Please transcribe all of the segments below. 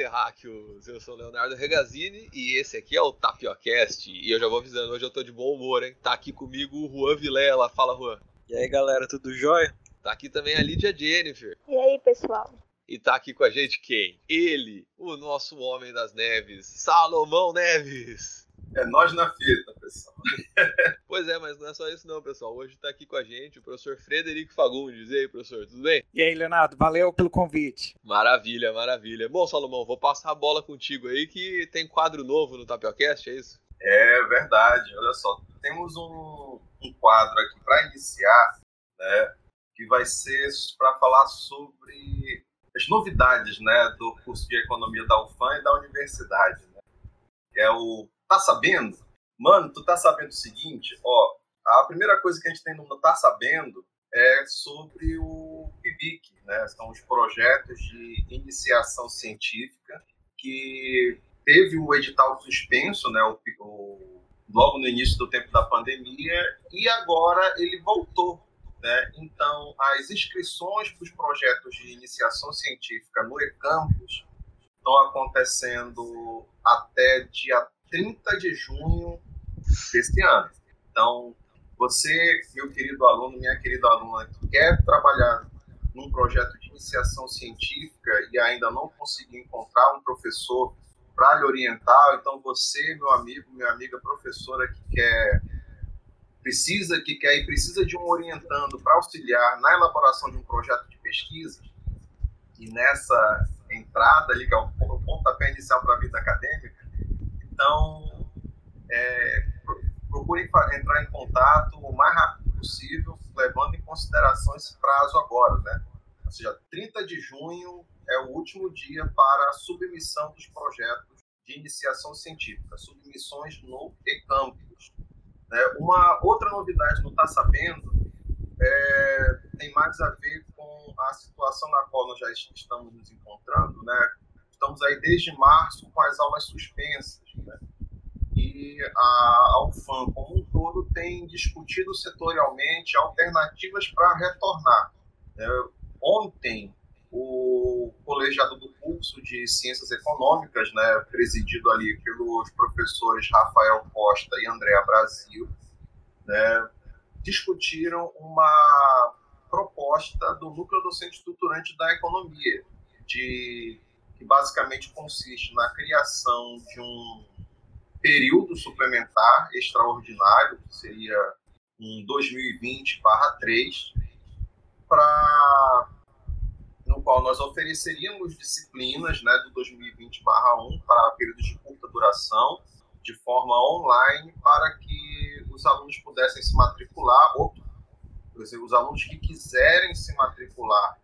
terráqueos, eu sou Leonardo Regazzini e esse aqui é o Tapiocast. E eu já vou avisando, hoje eu tô de bom humor, hein? Tá aqui comigo o Juan Vilela. Fala, Juan. E aí, galera, tudo jóia? Tá aqui também a Lídia Jennifer. E aí, pessoal? E tá aqui com a gente quem? Ele, o nosso homem das neves, Salomão Neves. É nós na fita, pessoal. pois é, mas não é só isso não, pessoal. Hoje tá aqui com a gente o professor Frederico Fagundes. E aí, professor, tudo bem? E aí, Leonardo, valeu pelo convite. Maravilha, maravilha. Bom, Salomão, vou passar a bola contigo aí que tem quadro novo no Tapiocast, é isso? É verdade, olha só. Temos um, um quadro aqui para iniciar, né, que vai ser para falar sobre as novidades né, do curso de economia da UFAM e da universidade. Né? Que é o Tá sabendo? Mano, tu tá sabendo o seguinte? Ó, a primeira coisa que a gente tem no Tá Sabendo é sobre o PIBIC, né? São os projetos de iniciação científica que teve o edital suspenso, né? O, o, logo no início do tempo da pandemia e agora ele voltou, né? Então, as inscrições para os projetos de iniciação científica no eCampus estão acontecendo até dia 30 de junho deste ano. Então, você, meu querido aluno, minha querida aluna, que quer trabalhar num projeto de iniciação científica e ainda não conseguiu encontrar um professor para lhe orientar, então você, meu amigo, minha amiga professora que quer precisa que quer e precisa de um orientando para auxiliar na elaboração de um projeto de pesquisa e nessa entrada ali que é o pontapé inicial para a vida acadêmica, então, é, procure entrar em contato o mais rápido possível, levando em consideração esse prazo agora, né? Ou seja, 30 de junho é o último dia para a submissão dos projetos de iniciação científica, submissões no e-campus. Né? Uma outra novidade não está sabendo é, tem mais a ver com a situação na qual nós já estamos nos encontrando, né? estamos aí desde março com as aulas suspensas. A, a UFAM, como um todo, tem discutido setorialmente alternativas para retornar. Né? Ontem, o colegiado do curso de Ciências Econômicas, né, presidido ali pelos professores Rafael Costa e Andréa Brasil, né, discutiram uma proposta do núcleo docente estruturante da economia, de que basicamente consiste na criação de um período suplementar extraordinário, que seria um 2020/3, para no qual nós ofereceríamos disciplinas, né, do 2020/1 para períodos de curta duração, de forma online, para que os alunos pudessem se matricular, ou os alunos que quiserem se matricular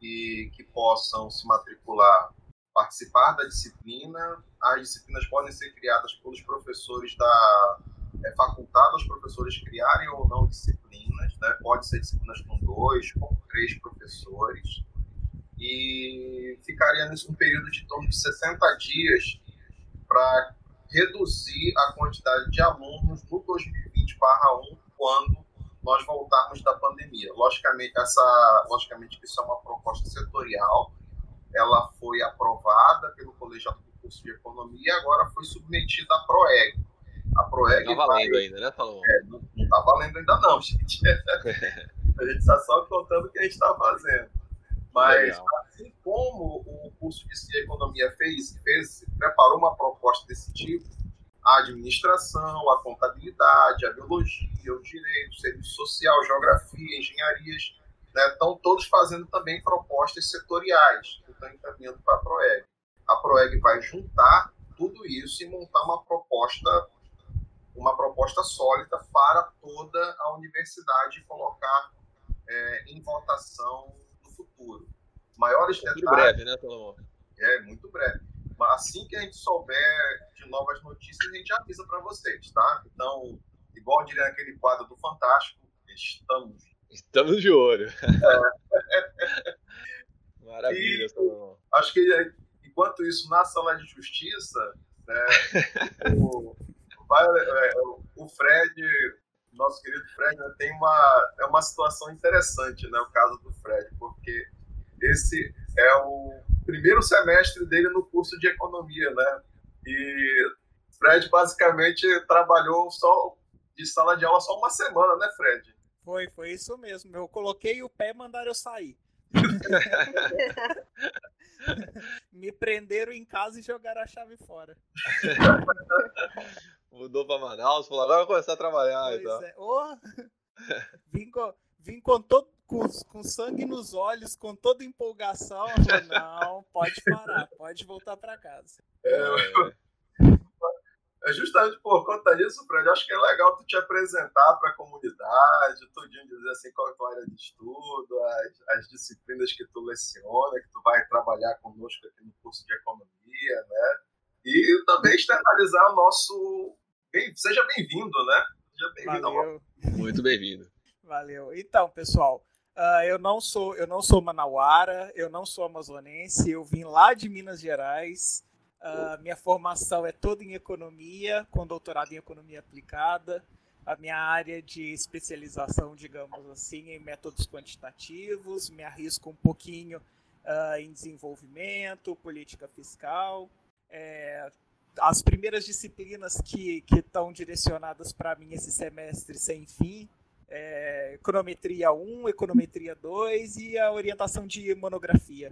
e que possam se matricular, participar da disciplina. As disciplinas podem ser criadas pelos professores da é facultado aos professores criarem ou não disciplinas, né? Pode ser disciplinas com dois, com três professores. E ficaria nesse um período de torno de 60 dias para reduzir a quantidade de alunos no 2020/1 quando nós voltarmos da pandemia. Logicamente, essa, logicamente isso é uma proposta setorial, ela foi aprovada pelo Colegiado do Curso de Economia e agora foi submetida à PROEG. A PROEG não está valendo vai... ainda, né, Salomão? É, não está valendo ainda não, gente. a gente está só contando o que a gente está fazendo. Mas, Legal. assim como o curso de Economia fez, fez, preparou uma proposta desse tipo, a administração, a contabilidade, a biologia, o direito, o serviço social, geografia, engenharias, né, estão todos fazendo também propostas setoriais, que estão encaminhando para a PROEG. A PROEG vai juntar tudo isso e montar uma proposta uma proposta sólida para toda a universidade colocar é, em votação no futuro. Maiores muito detalhes. Muito breve, né, Salomão? É, muito breve assim que a gente souber de novas notícias, a gente avisa para vocês, tá? Então, igual diria naquele quadro do Fantástico, estamos. Estamos de olho. É. Maravilha, e, Acho que enquanto isso, na sala de justiça, né, o, é, o Fred, nosso querido Fred, né, tem uma, é uma situação interessante, né, o caso do Fred, porque esse é o primeiro semestre dele no curso de economia, né? E Fred basicamente trabalhou só de sala de aula só uma semana, né, Fred? Foi, foi isso mesmo. Eu coloquei o pé e mandaram eu sair. Me prenderam em casa e jogaram a chave fora. Mudou para Manaus, falou, agora vou começar a trabalhar. Pois então. é. Oh, vim com, vim com, todo, com, com sangue nos olhos, com toda empolgação. Falei, não, pode parar, pode voltar para casa. É, é. É justamente por conta disso, Fred, acho que é legal tu te apresentar para a comunidade, tudinho dizer assim qual é a tua área de estudo, as, as, disciplinas que tu leciona, que tu vai trabalhar conosco aqui no curso de economia, né? E também externalizar o nosso. Bem, seja bem-vindo, né? Seja bem-vindo. Valeu. Muito bem-vindo. Valeu. Então, pessoal, uh, eu não sou eu não sou manauara, eu não sou amazonense, eu vim lá de Minas Gerais. Uh, minha formação é toda em economia, com doutorado em economia aplicada. A minha área de especialização, digamos assim, em métodos quantitativos. Me arrisco um pouquinho uh, em desenvolvimento, política fiscal. É, as primeiras disciplinas que estão direcionadas para mim esse semestre sem fim é econometria 1, econometria 2 e a orientação de monografia.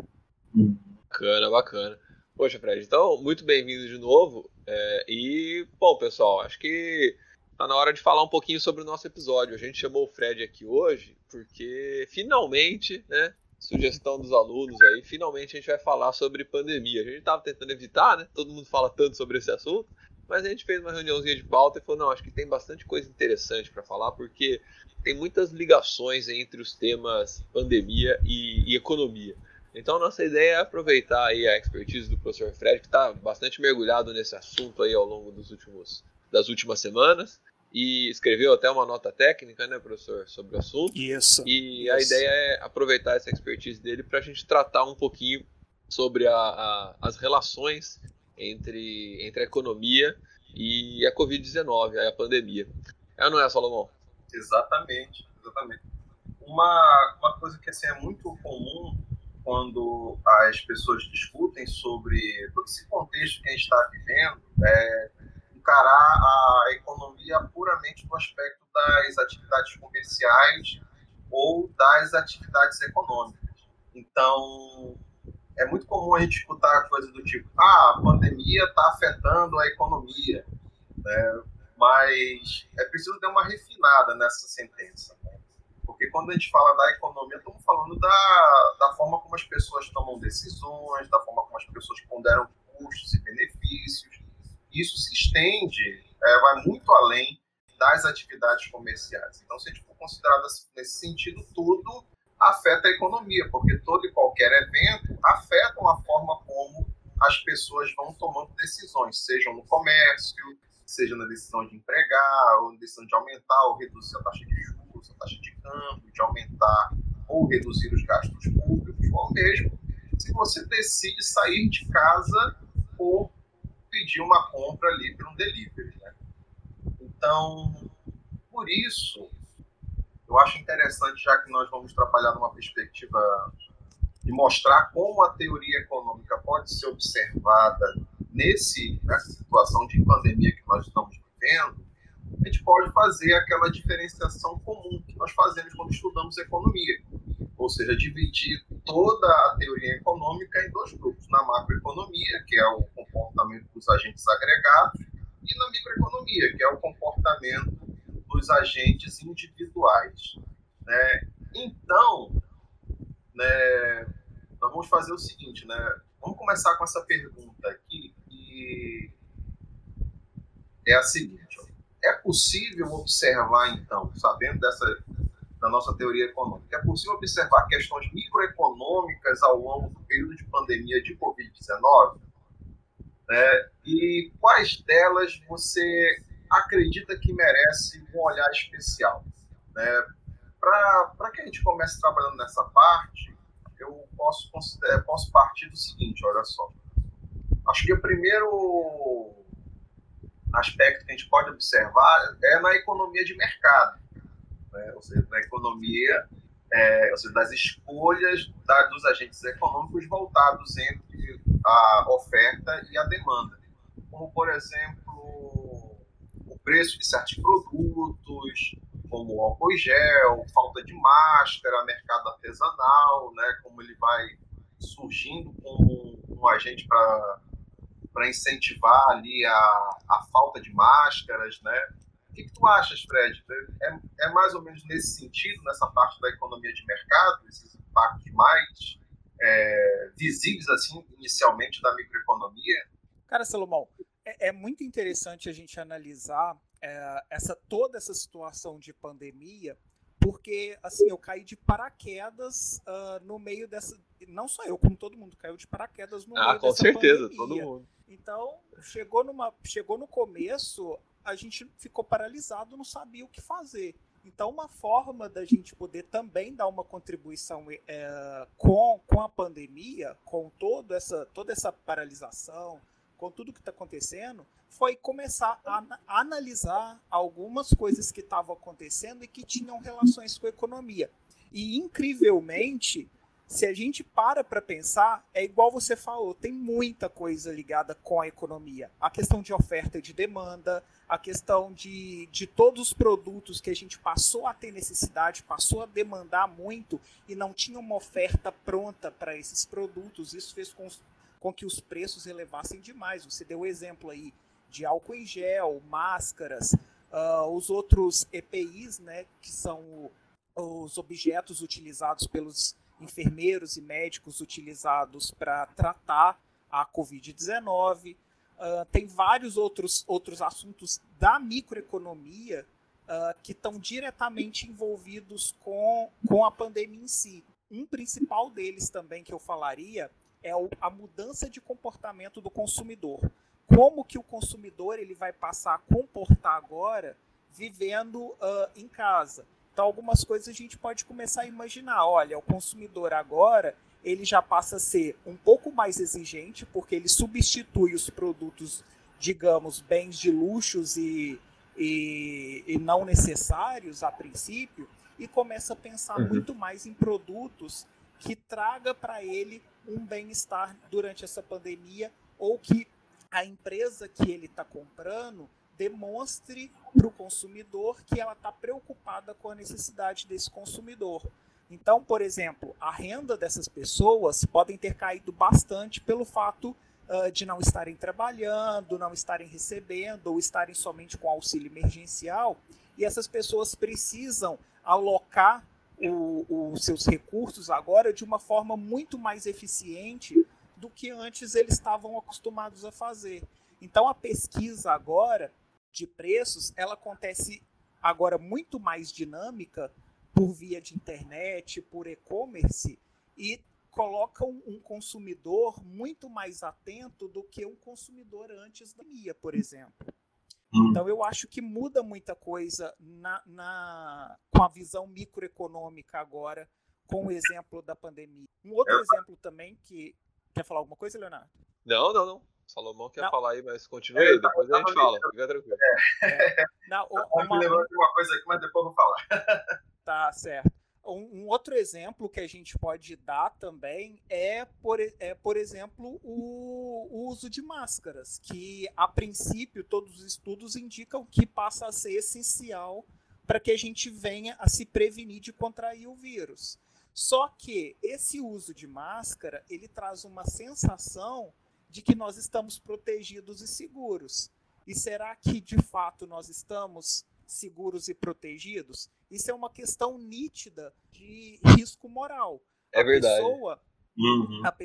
Bacana, bacana. Poxa, Fred, então, muito bem-vindo de novo. É, e, bom, pessoal, acho que tá na hora de falar um pouquinho sobre o nosso episódio. A gente chamou o Fred aqui hoje porque, finalmente, né, sugestão dos alunos aí, finalmente a gente vai falar sobre pandemia. A gente estava tentando evitar, né? Todo mundo fala tanto sobre esse assunto, mas a gente fez uma reuniãozinha de pauta e falou: não, acho que tem bastante coisa interessante para falar, porque tem muitas ligações entre os temas pandemia e, e economia. Então nossa ideia é aproveitar aí a expertise do professor Fred, que está bastante mergulhado nesse assunto aí ao longo dos últimos, das últimas semanas e escreveu até uma nota técnica, né, professor, sobre o assunto. Isso. E isso. a ideia é aproveitar essa expertise dele para a gente tratar um pouquinho sobre a, a, as relações entre, entre a economia e a Covid-19, a pandemia. É ou não é, Salomão? Exatamente, exatamente. Uma, uma coisa que assim, é muito comum quando as pessoas discutem sobre todo esse contexto que a gente está vivendo, é encarar a economia puramente no aspecto das atividades comerciais ou das atividades econômicas. Então, é muito comum a gente escutar coisas do tipo: ah, a pandemia está afetando a economia, né? mas é preciso dar uma refinada nessa sentença. Porque quando a gente fala da economia, estamos falando da, da forma como as pessoas tomam decisões, da forma como as pessoas ponderam custos e benefícios. Isso se estende, é, vai muito além das atividades comerciais. Então, se a gente for considerar nesse sentido, tudo afeta a economia, porque todo e qualquer evento afeta a forma como as pessoas vão tomando decisões, sejam no comércio, seja na decisão de empregar, ou na decisão de aumentar ou reduzir a taxa de juros a taxa de câmbio, de aumentar ou reduzir os gastos públicos, ou mesmo se você decide sair de casa ou pedir uma compra ali por um delivery. Né? Então, por isso, eu acho interessante, já que nós vamos trabalhar numa perspectiva de mostrar como a teoria econômica pode ser observada nesse, nessa situação de pandemia que nós estamos vivendo, a gente pode fazer aquela diferenciação comum que nós fazemos quando estudamos economia, ou seja, dividir toda a teoria econômica em dois grupos, na macroeconomia, que é o comportamento dos agentes agregados, e na microeconomia, que é o comportamento dos agentes individuais. Né? Então, né, nós vamos fazer o seguinte, né? Vamos começar com essa pergunta aqui, que é a seguinte. É possível observar, então, sabendo dessa da nossa teoria econômica, é possível observar questões microeconômicas ao longo do período de pandemia de Covid-19? Né? E quais delas você acredita que merece um olhar especial? Né? Para que a gente comece trabalhando nessa parte, eu posso, posso partir do seguinte, olha só. Acho que o primeiro aspecto que a gente pode observar é na economia de mercado, né? ou seja, na economia é, ou seja, das escolhas da, dos agentes econômicos voltados entre a oferta e a demanda. Como, por exemplo, o preço de certos produtos, como álcool gel, falta de máscara, mercado artesanal, né, como ele vai surgindo como um, agente para incentivar ali a, a falta de máscaras, né? O que, que tu achas, Fred? É, é mais ou menos nesse sentido, nessa parte da economia de mercado, esses impactos mais é, visíveis, assim, inicialmente da microeconomia? Cara, Salomão, é, é muito interessante a gente analisar é, essa toda essa situação de pandemia, porque assim eu caí de paraquedas uh, no meio dessa, não só eu, como todo mundo caiu de paraquedas no ah, meio com certeza, todo mundo. Então chegou numa, chegou no começo, a gente ficou paralisado, não sabia o que fazer. Então, uma forma da gente poder também dar uma contribuição é, com, com a pandemia, com todo essa, toda essa paralisação, com tudo que está acontecendo, foi começar a, analisar algumas coisas que estavam acontecendo e que tinham relações com a economia. E, incrivelmente, se a gente para para pensar, é igual você falou, tem muita coisa ligada com a economia. A questão de oferta e de demanda, a questão de, de todos os produtos que a gente passou a ter necessidade, passou a demandar muito e não tinha uma oferta pronta para esses produtos. Isso fez com com que os preços elevassem demais. Você deu o exemplo aí de álcool em gel, máscaras, uh, os outros EPIs, né, que são os objetos utilizados pelos enfermeiros e médicos utilizados para tratar a Covid-19. Uh, ah, tem vários outros, outros assuntos da microeconomia uh, que estão diretamente envolvidos com, com a pandemia em si. Um principal deles também que eu falaria é a mudança de comportamento do consumidor. Como que o consumidor ele vai passar a comportar agora vivendo uh, em casa? Então, algumas coisas a gente pode começar a imaginar. Olha, o consumidor agora ele já passa a ser um pouco mais exigente, porque ele substitui os produtos, digamos, bens de luxos e, e, e não necessários a princípio, e começa a pensar uhum. muito mais em produtos que traga para ele um bem-estar durante essa pandemia ou que a empresa que ele está comprando demonstre para o consumidor que ela está preocupada com a necessidade desse consumidor. Então, por exemplo, a renda dessas pessoas podem ter caído bastante pelo fato uh, de não estarem trabalhando, não estarem recebendo ou estarem somente com auxílio emergencial. E essas pessoas precisam alocar os seus recursos agora de uma forma muito mais eficiente do que antes eles estavam acostumados a fazer. Então a pesquisa agora de preços, ela acontece agora muito mais dinâmica por via de internet, por e-commerce e coloca um, um, consumidor muito mais atento do que um consumidor antes da minha, por exemplo. Hum. Então eu acho que muda muita coisa na, na, com a visão microeconômica agora, com o exemplo da pandemia. Um outro eu... exemplo também que. Quer falar alguma coisa, Leonardo? Não, não, não. Salomão quer não. falar aí, mas continue aí, depois a gente fala. Fica tranquilo. É. Não, uma... uma coisa aqui, mas depois eu vou falar. Tá certo. Um, um, outro exemplo que a gente pode dar também é, por, é, por exemplo, o, o, uso de máscaras, que a princípio todos os estudos indicam que passa a ser essencial para que a gente venha a se prevenir de contrair o vírus. Só que esse uso de máscara ele traz uma sensação de que nós estamos protegidos e seguros. E será que de fato nós estamos seguros e protegidos? Isso é uma questão nítida de risco moral. É a verdade. Pessoa, uhum. a,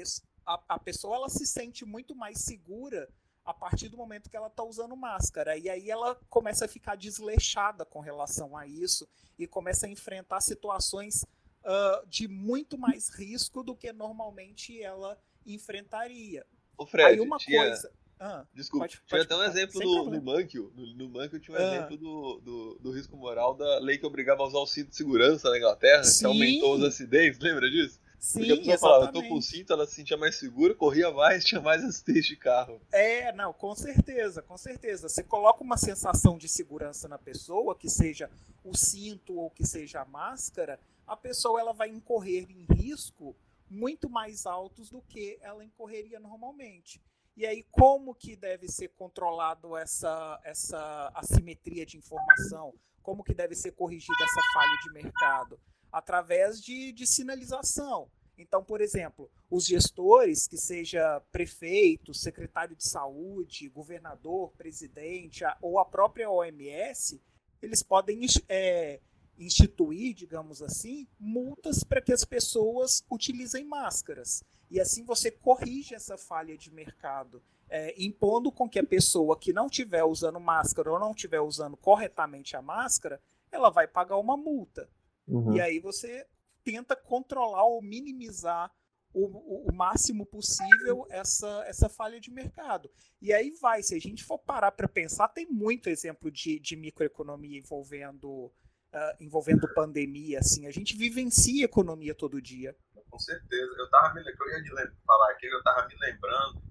a, a, pessoa ela se sente muito mais segura a partir do momento que ela está usando máscara. E aí ela começa a ficar desleixada com relação a isso e começa a enfrentar situações uh, de muito mais risco do que normalmente ela enfrentaria. O Fred, aí uma tinha... coisa ah, Desculpa, pode, tinha até um exemplo no, no Mankio. No, no Mankio tinha um ah. exemplo do, do, do, risco moral da lei que obrigava a usar o cinto de segurança na Inglaterra, Sim. que aumentou os acidentes, lembra disso? Sim, Porque a pessoa falava, eu tô com cinto, ela se sentia mais segura, corria mais, tinha mais assistência de carro. É, não, com certeza, com certeza. Você coloca uma sensação de segurança na pessoa, que seja o cinto ou que seja a máscara, a pessoa ela vai incorrer em risco muito mais altos do que ela incorreria normalmente. E aí, como que deve ser controlado essa, essa assimetria de informação? Como que deve ser corrigida essa falha de mercado? através de, de sinalização. Então, por exemplo, os gestores, que seja prefeito, secretário de saúde, governador, presidente ou a própria OMS, eles podem é, instituir, digamos assim, multas para que as pessoas utilizem máscaras. E assim você corrige essa falha de mercado, é, impondo com que a pessoa que não estiver usando máscara ou não estiver usando corretamente a máscara, ela vai pagar uma multa. Uhum. E aí você tenta controlar ou minimizar o, o, o, máximo possível essa, essa falha de mercado. E aí vai, se a gente for parar para pensar, tem muito exemplo de, de microeconomia envolvendo, uh, envolvendo pandemia. Assim. A gente vivencia economia todo dia. Com certeza. Eu tava me eu ia falar aqui, eu estava me lembrando.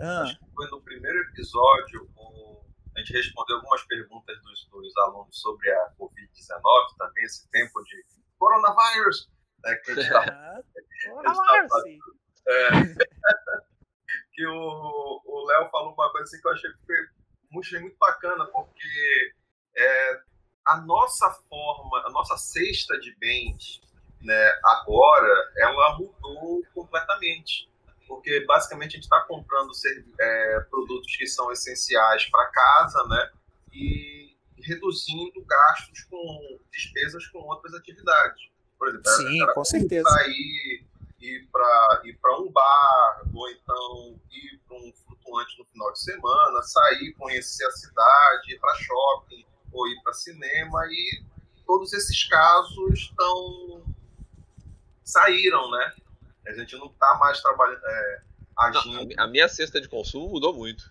Ah. Acho que foi no primeiro episódio, o a gente respondeu algumas perguntas dos, dos alunos sobre a Covid-19, também esse tempo de coronavírus, né, que a gente tá, é, que o Léo falou uma coisa assim que eu achei, achei muito bacana, porque é, a nossa forma, a nossa cesta de bens, né, agora, ela mudou completamente porque basicamente a gente está comprando é, produtos que são essenciais para casa, né? E reduzindo gastos com despesas com outras atividades. Por exemplo, Sim, com certeza. Sair, ir para um bar, ou então ir para um flutuante no final de semana, sair, conhecer a cidade, ir para shopping, ou ir para cinema, e todos esses casos estão saíram, né? A gente não está mais trabalhando, é, agindo. Não, a minha cesta de consumo mudou muito.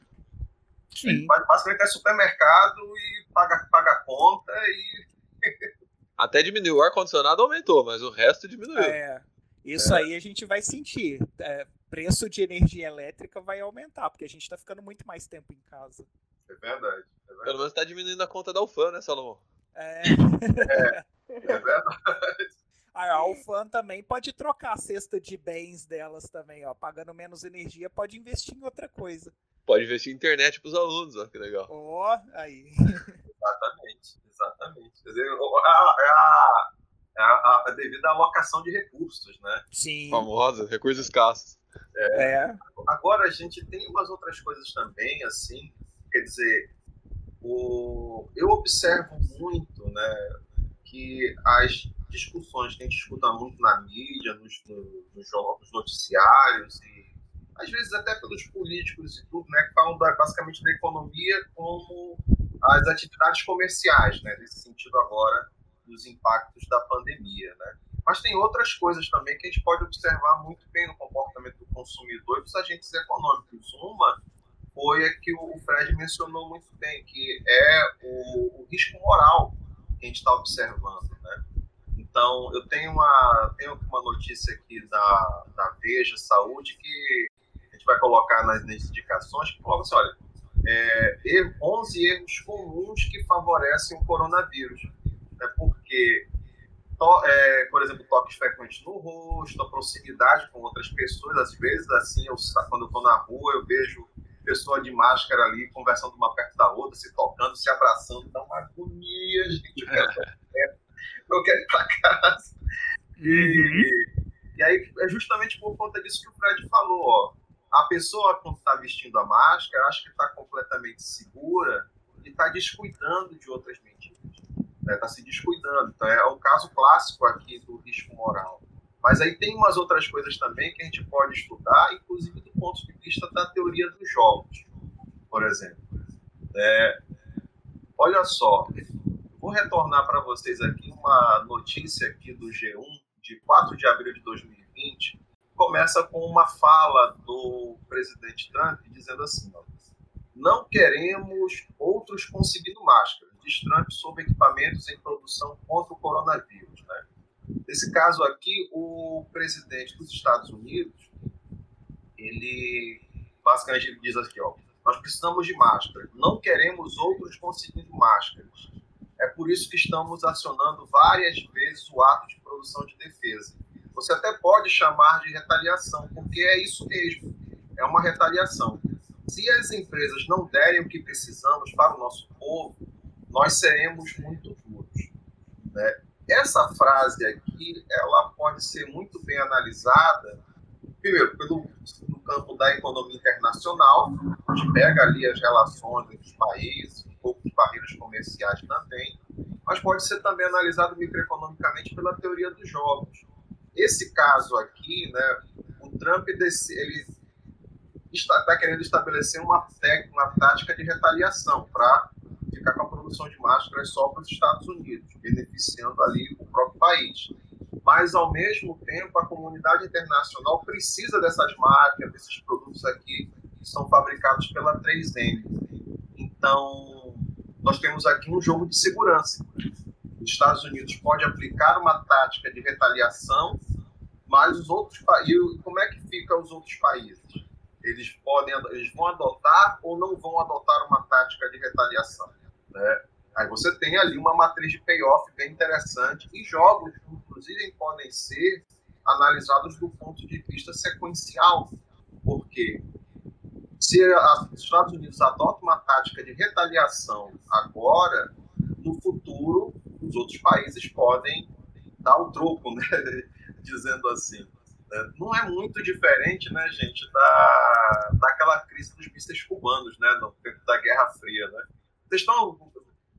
Sim. Basicamente é supermercado e paga, paga conta e. Até diminuiu. O ar-condicionado aumentou, mas o resto diminuiu. É. Isso é. aí a gente vai sentir. É, preço de energia elétrica vai aumentar, porque a gente está ficando muito mais tempo em casa. É verdade. É verdade. Pelo menos está diminuindo a conta da UFAM, né, Salomão? É. é. É verdade. A Alfan também pode trocar a cesta de bens delas também, ó. Pagando menos energia, pode investir em outra coisa. Pode investir em internet para os alunos, ó, que legal. Ó, oh, aí. Exatamente, exatamente. Quer dizer, é a, é a, é a, a devida alocação de recursos, né? Sim. Famosa, recursos escassos. É. é. Agora a gente tem umas outras coisas também, assim, quer dizer, o, eu observo muito, né, que as discussões que a gente escuta muito na mídia, nos, nos, nos noticiários e às vezes até pelos políticos e tudo, né, que falam da, basicamente da economia como as atividades comerciais, né, nesse sentido agora dos impactos da pandemia, né. Mas tem outras coisas também que a gente pode observar muito bem no comportamento do consumidor e dos agentes econômicos. Uma foi a que o Fred mencionou muito bem, que é o, o risco moral que a gente está observando, né? Então, eu tenho uma, tenho uma notícia aqui da, da Veja Saúde que a gente vai colocar nas, nas indicações, que coloca assim, olha, é, 11 erros comuns que favorecem o coronavírus. Né? Porque, to, é, por exemplo, toques frequentes no rosto, a proximidade com outras pessoas, às vezes, assim, eu, quando eu estou na rua, eu vejo pessoa de máscara ali, conversando uma perto da outra, se tocando, se abraçando, dá uma agonia, gente. Eu quero, eu quero ir para casa. E, uhum. e aí é justamente por conta disso que o Fred falou, ó. A pessoa, quando está vestindo a máscara, acha que está completamente segura e está descuidando de outras mentiras. Está né? Tá se descuidando. Então, é o caso clássico aqui do risco moral. Mas aí tem umas outras coisas também que a gente pode estudar, inclusive do ponto de vista da teoria dos jogos, por exemplo. É, olha só, vou retornar para vocês aqui uma notícia aqui do G1 de 4 de abril de 2020. Começa com uma fala do presidente Trump dizendo assim: não queremos outros conseguindo máscaras. Diz Trump sobre equipamentos em produção contra o coronavírus. Né? Nesse caso aqui, o presidente dos Estados Unidos, ele basicamente ele diz aqui, ó, nós precisamos de máscara, não queremos outros conseguindo máscaras. É por isso que estamos acionando várias vezes o ato de produção de defesa. Você até pode chamar de retaliação, porque é isso mesmo, é uma retaliação. Se as empresas não derem o que precisamos para o nosso povo, nós seremos muito duros. Né? Essa frase aqui, ela pode ser muito bem analisada, primeiro, pelo, no campo da economia internacional, a gente pega ali as relações entre os países, um pouco de barreiras comerciais também, mas pode ser também analisado microeconomicamente pela teoria dos jogos. Esse caso aqui, né, o Trump ele está, está querendo estabelecer uma, técnica, uma tática de retaliação para ficar com a produção de máscaras só para os Estados Unidos, beneficiando ali o próprio país. Mas, ao mesmo tempo, a comunidade internacional precisa dessas máquinas, desses produtos aqui que são fabricados pela 3M. Então, nós temos aqui um jogo de segurança. Os Estados Unidos pode aplicar uma tática de retaliação, mas os outros países, como é que fica os outros países? Eles podem, eles vão adotar ou não vão adotar uma tática de retaliação? Né? Aí você tem ali uma matriz de payoff bem interessante e jogos, inclusive, podem ser analisados do ponto de vista sequencial, porque se os Estados Unidos adotam uma tática de retaliação agora, no futuro os outros países podem dar o troco, né? dizendo assim. Né? Não é muito diferente, né, gente, da, daquela crise dos mísseis cubanos, né, no tempo da Guerra Fria, né? Vocês estão,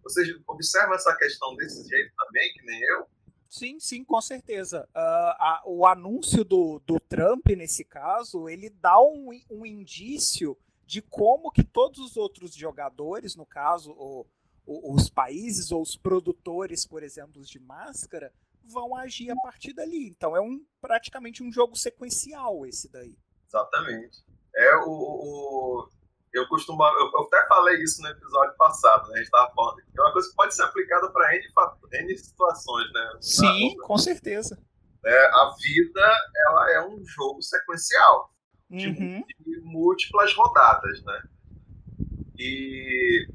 vocês observam essa questão desse jeito também, que nem eu? Sim, sim, com certeza. Uh, a, o anúncio do, do Trump, nesse caso, ele dá um, um indício de como que todos os outros jogadores, no caso, o, o, os países ou os produtores, por exemplo, de máscara, vão agir a partir dali. Então é um praticamente um jogo sequencial esse daí. Exatamente. É o, o eu costumo, eu, até falei isso no episódio passado, né? A gente estava falando que é uma coisa que pode ser aplicada para N, N situações, né? Sim, com certeza. É, a vida, ela é um jogo sequencial de, uhum. de múltiplas rodadas, né? E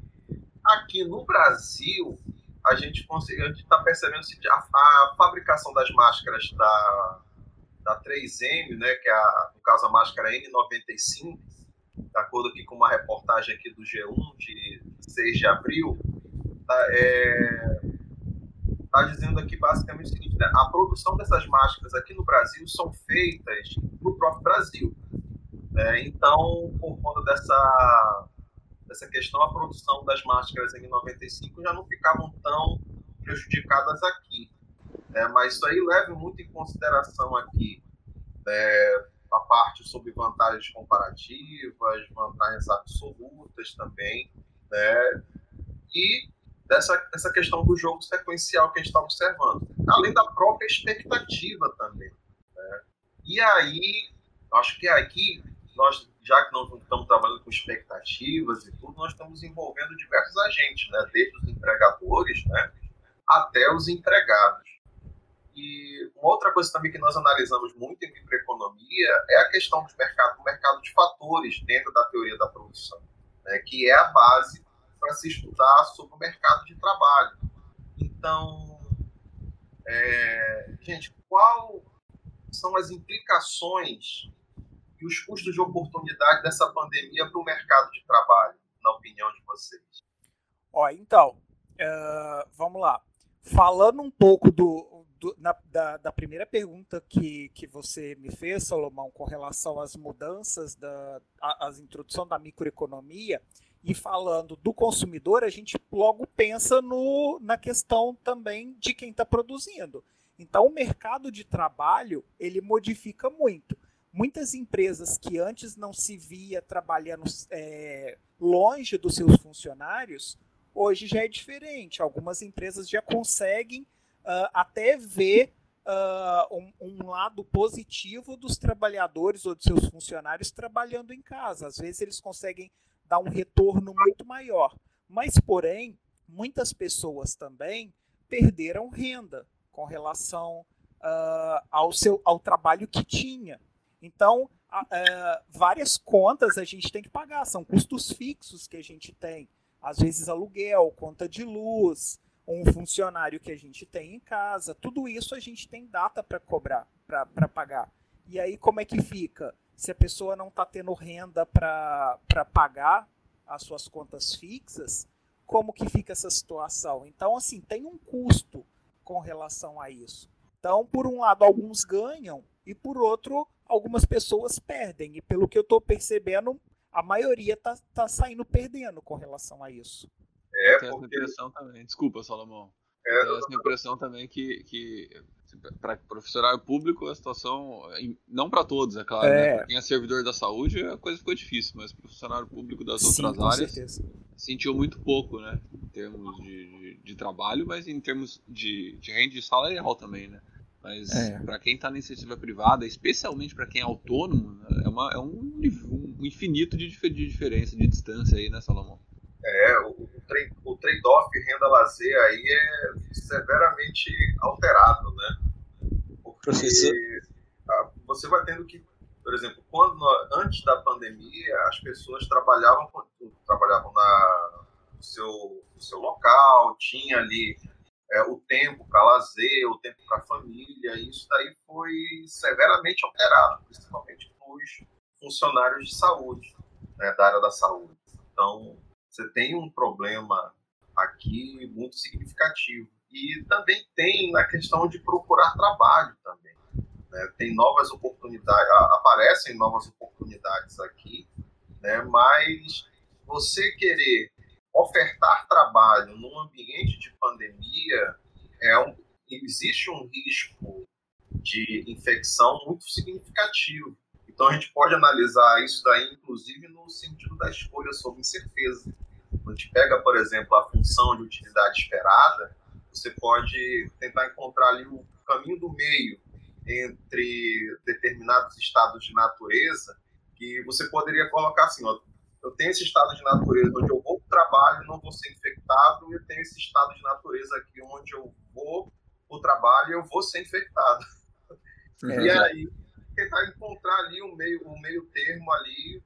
aqui no Brasil, a gente consegue, a gente está percebendo a, a, fabricação das máscaras da, da 3M, né, que é a, no caso a máscara N95, de acordo aqui com uma reportagem aqui do G1 de 6 de abril, tá, é, tá dizendo aqui basicamente o seguinte, né, a produção dessas máscaras aqui no Brasil são feitas no próprio Brasil. Né, então, por conta dessa dessa questão, a produção das máscaras em 95 já não ficavam tão prejudicadas aqui. Né? Mas isso aí leva muito em consideração aqui né, a parte sobre vantagens comparativas, vantagens absolutas também, né? e dessa, dessa questão do jogo sequencial que a gente está observando, além da própria expectativa também. Né? E aí, acho que aqui nós já que nós estamos trabalhando com expectativas e tudo, nós estamos envolvendo diversos agentes, né? desde os empregadores né? até os empregados. E uma outra coisa também que nós analisamos muito em microeconomia é a questão do mercado, do mercado de fatores dentro da teoria da produção, né? que é a base para se estudar sobre o mercado de trabalho. Então, é, gente, qual são as implicações e os custos de oportunidade dessa pandemia para o mercado de trabalho, na opinião de vocês? Ó, então, uh, vamos lá. Falando um pouco do, do na, da, da, primeira pergunta que, que você me fez, Salomão, com relação às mudanças, da, às introdução da microeconomia, e falando do consumidor, a gente logo pensa no, na questão também de quem está produzindo. Então, o mercado de trabalho ele modifica muito muitas empresas que antes não se via trabalhando é, longe dos seus funcionários, hoje já é diferente. Algumas empresas já conseguem uh, até ver uh, um, um, lado positivo dos trabalhadores ou dos seus funcionários trabalhando em casa. Às vezes eles conseguem dar um retorno muito maior. Mas, porém, muitas pessoas também perderam renda com relação uh, ao, seu, ao trabalho que tinha. Então, uh, várias contas a gente tem que pagar, são custos fixos que a gente tem. Às vezes aluguel, conta de luz, um funcionário que a gente tem em casa, tudo isso a gente tem data para cobrar, para pagar. E aí como é que fica? Se a pessoa não está tendo renda para pagar as suas contas fixas, como que fica essa situação? Então, assim, tem um custo com relação a isso. Então, por um lado, alguns ganham e por outro, algumas pessoas perdem. E pelo que eu estou percebendo, a maioria está tá saindo perdendo com relação a isso. É, tem essa impressão também. Desculpa, Salomão. É, tem essa impressão também que, que para profissional público a situação, não para todos, é claro, né? é. Né? para quem é servidor da saúde a coisa ficou difícil, mas para profissional público das Sim, outras áreas certeza. sentiu muito pouco, né? Em termos de, de, de trabalho, mas em termos de, de renda salarial também, né? Mas é. para quem está na iniciativa privada, especialmente para quem é autônomo, né? é, uma, é um, um infinito de, de diferença, de distância aí, né, Salomão? É, o, o trade-off renda-lazer aí é severamente alterado, né? Porque Professor. você vai tendo que, por exemplo, quando antes da pandemia as pessoas trabalhavam trabalhavam na, no, seu, no seu local, tinha ali é, o tempo para lazer, o tempo para família, isso daí foi severamente alterado, principalmente para os funcionários de saúde, né, da área da saúde. Então, você tem um problema aqui muito significativo. E também tem na questão de procurar trabalho também. Né? Tem novas oportunidades, aparecem novas oportunidades aqui, né? mas você querer ofertar trabalho num ambiente de pandemia é um, existe um risco de infecção muito significativo. Então a gente pode analisar isso daí, inclusive, no sentido da escolha sobre incerteza. Quando a gente pega, por exemplo, a função de utilidade esperada, você pode tentar encontrar ali o caminho do meio entre determinados estados de natureza, que você poderia colocar assim, ó, eu tenho esse estado de natureza onde eu vou trabalho não vou ser infectado, e eu tenho esse estado de natureza aqui onde eu vou o trabalho eu vou ser infectado. É, e aí, tentar encontrar ali um meio, um meio termo ali,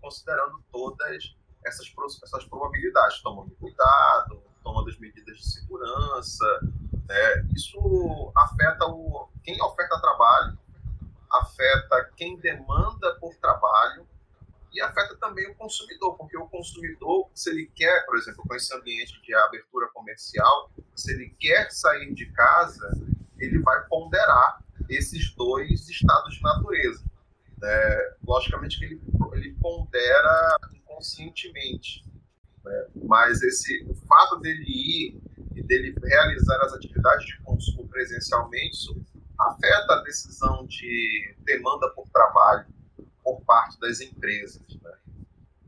considerando todas essas, essas probabilidades, tomando cuidado, tomando as medidas de segurança. Né? Isso afeta o, quem oferta trabalho, afeta quem demanda por trabalho e afeta também o consumidor, porque o consumidor, se ele quer, por exemplo, com esse ambiente de abertura comercial, se ele quer sair de casa, ele vai ponderar esses dois estados de natureza. É, logicamente que ele, ele pondera inconscientemente, né? mas esse, o fato dele ir e dele realizar as atividades de consumo presencialmente afeta a decisão de demanda por trabalho por parte das empresas. Né?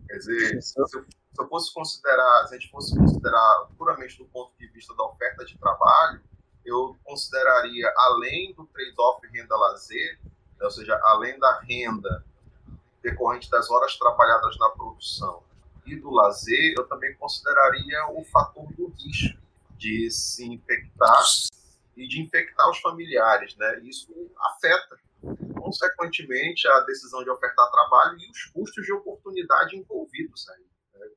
Quer dizer, se eu, se eu fosse considerar, se a gente fosse considerar puramente do ponto de vista da oferta de trabalho, eu consideraria, além do trade-off renda-lazer, né, ou seja, além da renda decorrente das horas trabalhadas na produção e do lazer, eu também consideraria o fator do risco de se infectar e de infectar os familiares, né? Isso afeta, consequentemente, a decisão de ofertar trabalho e os custos de oportunidade envolvidos aí. Né?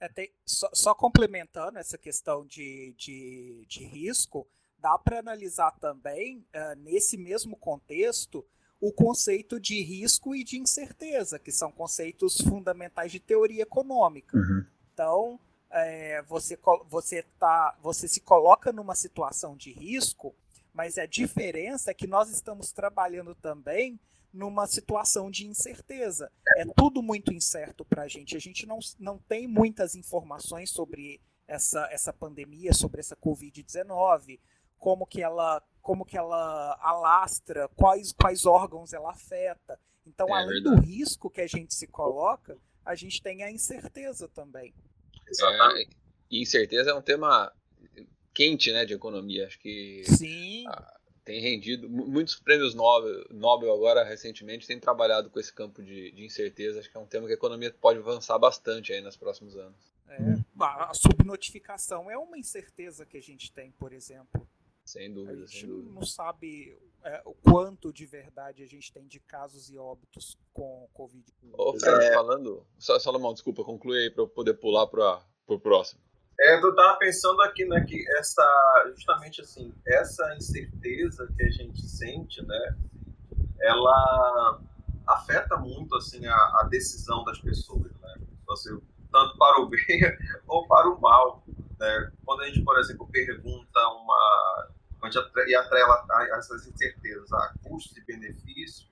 É, tem, só, só, complementando essa questão de, de, de risco, dá para analisar também, uh, nesse mesmo contexto, o conceito de risco e de incerteza, que são conceitos fundamentais de teoria econômica. Uhum. Então, é, você, você, tá, você se coloca numa situação de risco, mas a diferença é que nós estamos trabalhando também numa situação de incerteza. É tudo muito incerto para a gente. A gente não, não tem muitas informações sobre essa, essa pandemia, sobre essa Covid-19, como que ela como que ela alastra, quais, quais órgãos ela afeta. Então, é além verdade. do risco que a gente se coloca, a gente tem a incerteza também. É, incerteza é um tema quente, né, de economia. Acho que Sim. Ah, tem rendido muitos prêmios Nobel, Nobel agora recentemente têm trabalhado com esse campo de, de, incerteza. Acho que é um tema que a economia pode avançar bastante aí nos próximos anos. É, a subnotificação é uma incerteza que a gente tem, por exemplo. Sem dúvida, a gente sem dúvida. não sabe é, o quanto de verdade a gente tem de casos e óbitos com Covid. Ô, Fred, é... falando. Salomão, desculpa, conclui aí para eu poder pular para o próximo. É, eu tava pensando aqui, né, que essa, justamente assim, essa incerteza que a gente sente, né, ela afeta muito, assim, a, a decisão das pessoas, né, assim, tanto para o bem ou para o mal, né, quando a gente, por exemplo, pergunta uma, a gente e atrela essas incertezas a custos e benefícios,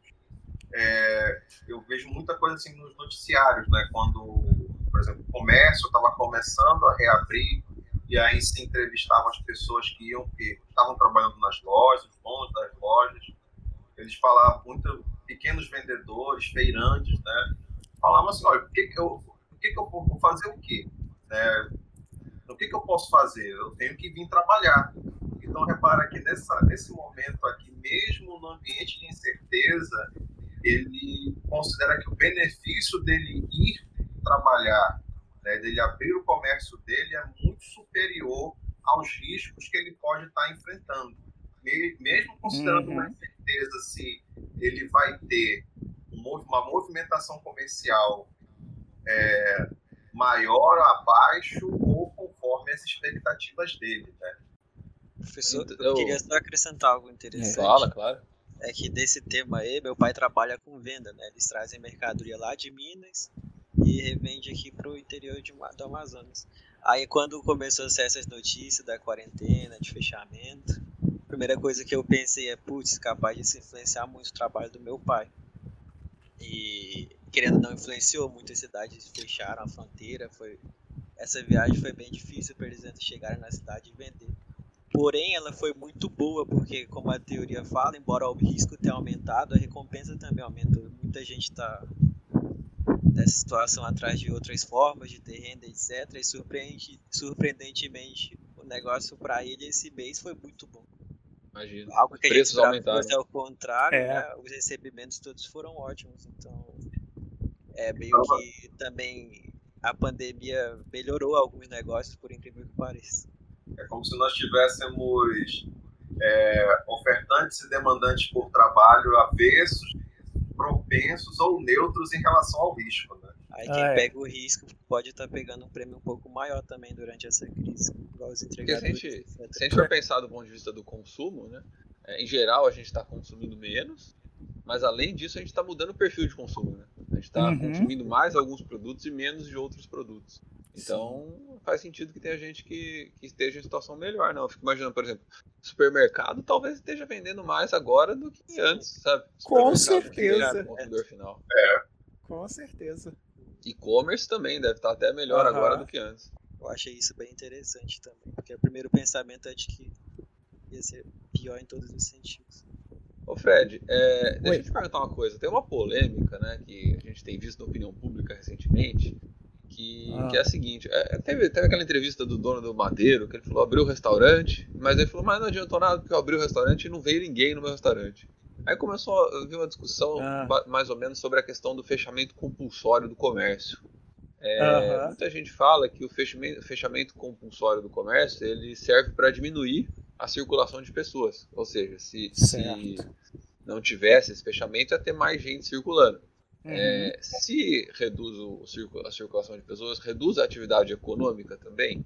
é, eu vejo muita coisa assim nos noticiários, né, quando por exemplo, o comércio estava começando a reabrir, e aí se entrevistavam as pessoas que iam, que estavam trabalhando nas lojas, os donos das lojas, eles falavam muito, pequenos vendedores, feirantes, né? Falavam assim, olha, o que, que eu, o que, que eu vou fazer o quê? É, o que, que eu posso fazer? Eu tenho que vir trabalhar. Então, repara que nessa, nesse momento aqui, mesmo no ambiente de incerteza, ele considera que o benefício dele ir trabalhar, né, dele abrir o comércio dele é muito superior aos riscos que ele pode estar enfrentando. Mesmo considerando uhum. uma incerteza se ele vai ter uma movimentação comercial é, maior, abaixo ou conforme as expectativas dele, né? Professor, então, eu queria só acrescentar algo interessante. Fala, claro. É que desse tema aí, meu pai trabalha com venda, né? Eles trazem mercadoria lá de Minas e revende aqui pro interior de, do Amazonas. Aí quando começou a ser essas notícias da quarentena, de fechamento, a primeira coisa que eu pensei é, putz, capaz de se influenciar muito o trabalho do meu pai. E querendo não influenciou, muitas cidades fecharam a fronteira, foi essa viagem foi bem difícil para eles chegarem na cidade e vender. Porém, ela foi muito boa, porque, como a teoria fala, embora o risco tenha aumentado, a recompensa também aumentou. Muita gente está dessa situação atrás de outras formas de ter renda, etc. E surpreende, surpreendentemente, o negócio para ele esse mês foi muito bom. Imagina. Algo que Preços a gente fosse ao contrário, é. né? os recebimentos todos foram ótimos. Então, é meio que também a pandemia melhorou alguns negócios, por incrível que pareça. É como se nós tivéssemos é, ofertantes e demandantes por trabalho avessos propensos ou neutros em relação ao risco. Né? Aí quem ah, é. pega o risco pode estar tá pegando um prêmio um pouco maior também durante essa crise, igual os entregadores. Se a, gente, se a gente for pensar do ponto de vista do consumo, né, é, em geral a gente está consumindo menos, mas além disso a gente está mudando o perfil de consumo. Né? A gente está uhum. consumindo mais alguns produtos e menos de outros produtos. Então Sim. faz sentido que tenha gente que, que esteja em situação melhor, não. Eu fico imaginando, por exemplo, supermercado talvez esteja vendendo mais agora do que antes, sabe? Com certeza. Consumidor final. É. Com certeza. E-commerce também deve estar até melhor uhum. agora do que antes. Eu achei isso bem interessante também, porque o primeiro pensamento é de que ia ser pior em todos os sentidos. Ô Fred, é, deixa eu te perguntar uma coisa. Tem uma polêmica, né, que a gente tem visto na opinião pública recentemente, que, ah. que é a seguinte: é, teve, teve aquela entrevista do dono do Madeiro, que ele falou: abriu o restaurante, mas ele falou: mas não adiantou nada porque eu abri o restaurante e não veio ninguém no meu restaurante. Aí começou a vir uma discussão ah. mais ou menos sobre a questão do fechamento compulsório do comércio. É, Muita gente fala que o fechamento, fechamento compulsório do comércio ele serve para diminuir a circulação de pessoas. Ou seja, se, se não tivesse esse fechamento, ia ter mais gente circulando. Uhum. É, se reduz o, a circulação de pessoas, reduz a atividade econômica também?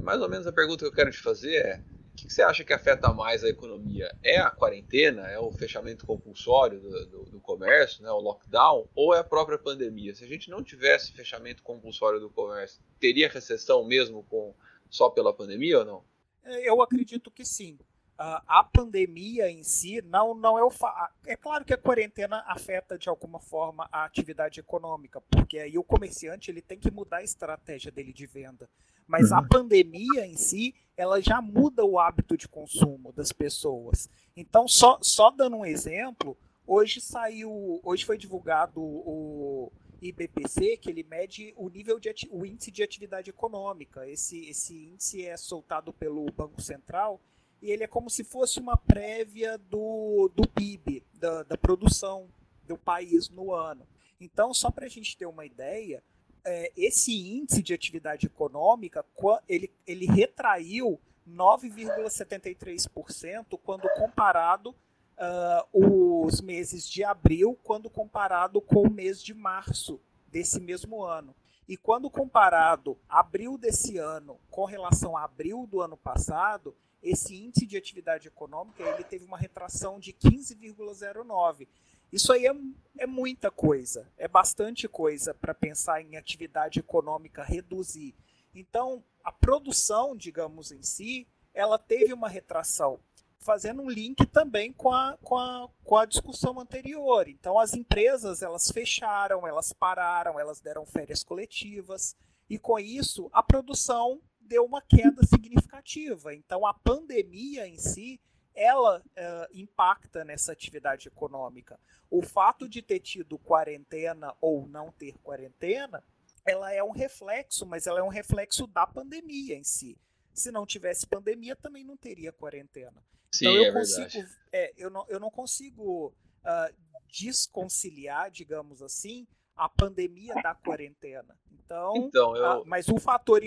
Mais ou menos a pergunta que eu quero te fazer é: o que você acha que afeta mais a economia? É a quarentena? É o fechamento compulsório do, do, do, comércio, né, o lockdown? Ou é a própria pandemia? Se a gente não tivesse fechamento compulsório do comércio, teria recessão mesmo com só pela pandemia ou não? É, eu acredito que sim a pandemia em si não, não é o. Fa... É claro que a quarentena afeta de alguma forma a atividade econômica, porque aí o comerciante ele tem que mudar a estratégia dele de venda. Mas uhum. a pandemia em si, ela já muda o hábito de consumo das pessoas. Então, só, só dando um exemplo, hoje saiu. Hoje foi divulgado o IBPC, que ele mede o nível de o índice de atividade econômica. Esse, esse índice é soltado pelo Banco Central e ele é como se fosse uma prévia do, do PIB, da, da produção do país no ano. Então, só para a gente ter uma ideia, é, esse índice de atividade econômica ele, ele retraiu 9,73% quando comparado uh, os meses de abril, quando comparado com o mês de março desse mesmo ano. E quando comparado abril desse ano com relação a abril do ano passado, esse índice de atividade econômica ele teve uma retração de 15,09. Isso aí é, é muita coisa, é bastante coisa para pensar em atividade econômica reduzir. Então, a produção, digamos em si, ela teve uma retração, fazendo um link também com a, com a, com a discussão anterior. Então, as empresas elas fecharam, elas pararam, elas deram férias coletivas, e com isso a produção deu uma queda significativa. Então, a pandemia em si ela uh, impacta nessa atividade econômica. O fato de ter tido quarentena ou não ter quarentena, ela é um reflexo, mas ela é um reflexo da pandemia em si. Se não tivesse pandemia, também não teria quarentena. Sim, então eu é consigo, é, eu, não, eu não consigo uh, desconciliar, digamos assim, a pandemia da quarentena. Então, então eu... a, mas o fator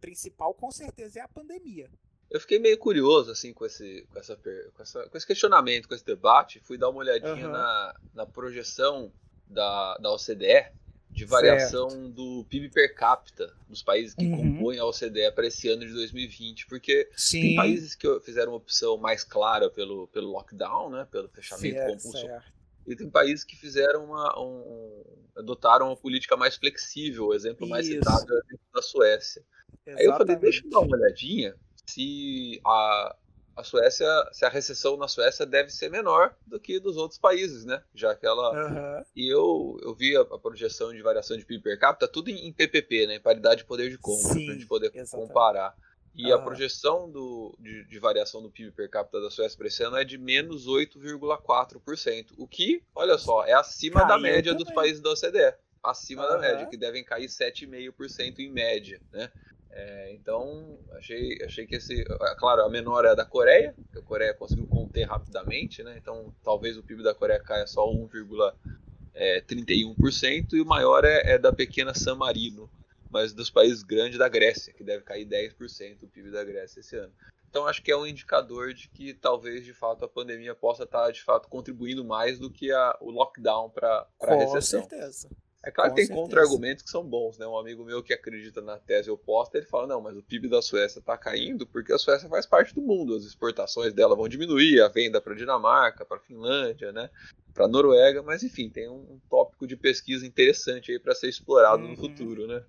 principal com certeza é a pandemia. Eu fiquei meio curioso assim com esse, com essa, com, essa, com esse questionamento, com esse debate. Fui dar uma olhadinha uhum. na, na projeção da, da OCDE de variação certo. do PIB per capita dos países que uhum. compõem a OCDE para esse ano de 2020, porque Sim. tem países que fizeram uma opção mais clara pelo, pelo lockdown, né, pelo fechamento certo, compulsório, e tem países que fizeram uma, um, adotaram uma política mais flexível. O exemplo mais citado é o da Suécia. Exatamente. Aí eu falei, deixa eu dar uma olhadinha se a, a Suécia, se a recessão na Suécia deve ser menor do que dos outros países, né? Já que ela. Uhum. E eu, eu vi a, a, projeção de variação de PIB per capita, tudo em, em PPP, né? Em paridade de poder de compra, para a gente poder exatamente. comparar. E uhum. a projeção do, de, de, variação do PIB per capita da Suécia para esse ano é de menos 8,4%. O que, olha só, é acima Caiu da média também. dos países da OCDE. Acima da média, que devem cair 7,5% em média, né? É, então, achei, achei que esse. Claro, a menor é a da Coreia, que a Coreia conseguiu conter rapidamente, né? Então, talvez o PIB da Coreia caia só 1,31%, é, e o maior é, é, da pequena San Marino, mas dos países grandes da Grécia, que deve cair 10% o PIB da Grécia esse ano. Então, acho que é um indicador de que talvez, de fato, a pandemia possa estar, de fato, contribuindo mais do que a, o lockdown para a recessão. Com certeza. É claro que tem contra-argumentos que são bons, né? Um amigo meu que acredita na tese oposta, ele fala, não, mas o PIB da Suécia está caindo porque a Suécia faz parte do mundo, as exportações dela vão diminuir, a venda para Dinamarca, para Finlândia, né? Para Noruega, mas enfim, tem um, tópico de pesquisa interessante aí para ser explorado uhum. no futuro, né?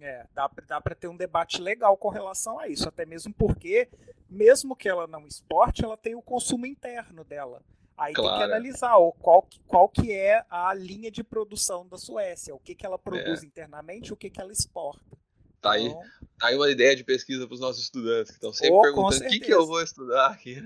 É, dá, dá para ter um debate legal com relação a isso, até mesmo porque, mesmo que ela não exporte, ela tem o consumo interno dela. Aí claro. tem que analisar ó, qual, qual que é a linha de produção da Suécia, o que, que ela produz é. internamente o que, que ela exporta. Tá, então... aí, tá aí uma ideia de pesquisa para os nossos estudantes, que estão sempre oh, perguntando o que, que eu vou estudar aqui.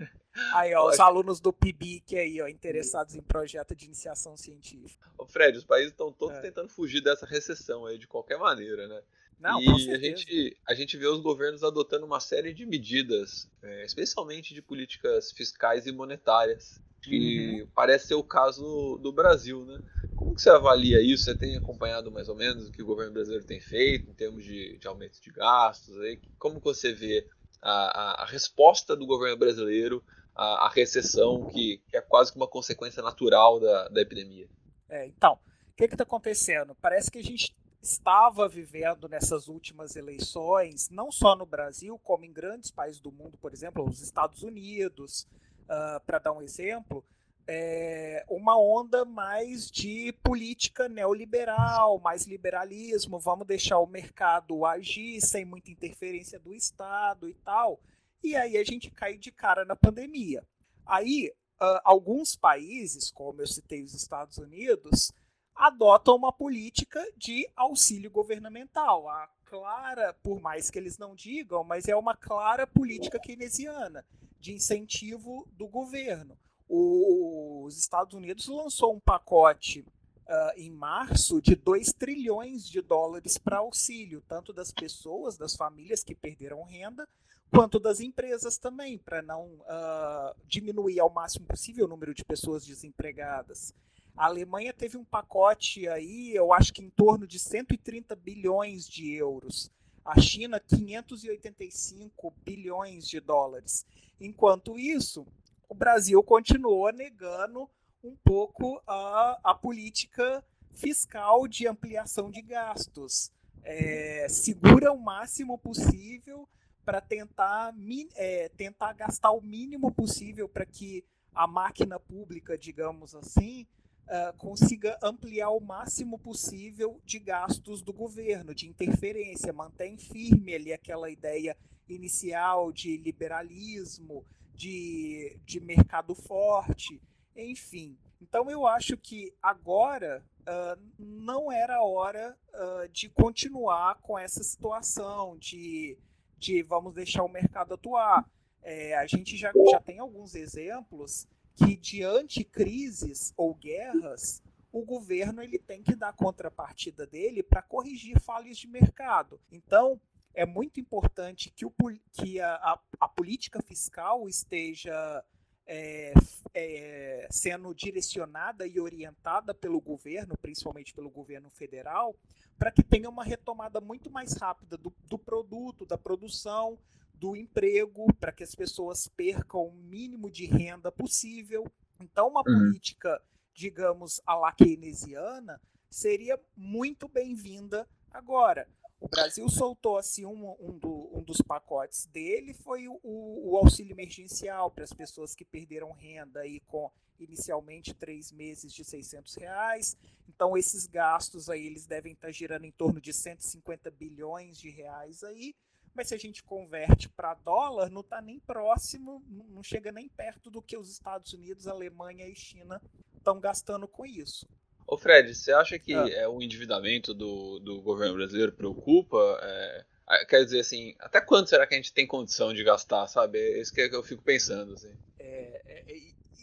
Aí, ó, os alunos do PIBIC aí, ó, interessados em projeto de iniciação científica. Ô Fred, os países estão todos é. tentando fugir dessa recessão aí, de qualquer maneira, né? Não, e a gente, a gente vê os governos adotando uma série de medidas, é, especialmente de políticas fiscais e monetárias, que uhum. parece ser o caso do Brasil, né? Como que você avalia isso? Você tem acompanhado mais ou menos o que o governo brasileiro tem feito em termos de, de aumento de gastos? Aí? Como que você vê a, a, a resposta do governo brasileiro à, à recessão, que, que, é quase que uma consequência natural da, da epidemia? É, então, o que está acontecendo? Parece que a gente estava vivendo nessas últimas eleições, não só no Brasil, como em grandes países do mundo, por exemplo, os Estados Unidos, uh, ah, para dar um exemplo, é uma onda mais de política neoliberal, mais liberalismo, vamos deixar o mercado agir sem muita interferência do Estado e tal. E aí a gente cai de cara na pandemia. Aí, uh, alguns países, como eu citei os Estados Unidos, adotam uma política de auxílio governamental. A clara, por mais que eles não digam, mas é uma clara política keynesiana de incentivo do governo. O, os Estados Unidos lançou um pacote uh, em março de 2 trilhões de dólares para auxílio, tanto das pessoas, das famílias que perderam renda, quanto das empresas também, para não uh, diminuir ao máximo possível o número de pessoas desempregadas. A Alemanha teve um pacote aí, eu acho que em torno de 130 bilhões de euros a China 585 bilhões de dólares. Enquanto isso, o Brasil continuou negando um pouco a, a política fiscal de ampliação de gastos. É, segura o máximo possível para tentar, é, tentar gastar o mínimo possível para que a máquina pública, digamos assim, uh, consiga ampliar o máximo possível de gastos do governo, de interferência, mantém firme ali aquela ideia inicial de liberalismo, de, de mercado forte, enfim. Então eu acho que agora uh, não era hora uh, de continuar com essa situação de, de vamos deixar o mercado atuar. É, a gente já, já tem alguns exemplos que diante crises ou guerras, o governo ele tem que dar contrapartida dele para corrigir falhas de mercado. Então, é muito importante que, o, que a, a, a política fiscal esteja é, é, sendo direcionada e orientada pelo governo, principalmente pelo governo federal, para que tenha uma retomada muito mais rápida do, do produto, da produção, do emprego, para que as pessoas percam o mínimo de renda possível. Então, uma uhum. política, digamos, a la keynesiana, seria muito bem-vinda agora. O Brasil soltou assim um, um, do, um dos pacotes dele foi o, o, auxílio emergencial para as pessoas que perderam renda aí com inicialmente três meses de 600 reais. Então esses gastos aí eles devem estar girando em torno de 150 bilhões de reais aí mas se a gente converte para dólar, não está nem próximo, não chega nem perto do que os Estados Unidos, Alemanha e China estão gastando com isso. Ô Fred, você acha que ah. é, o endividamento do, do governo brasileiro preocupa? É, quer dizer assim, até quanto será que a gente tem condição de gastar, sabe? É isso que eu fico pensando. Assim. É, é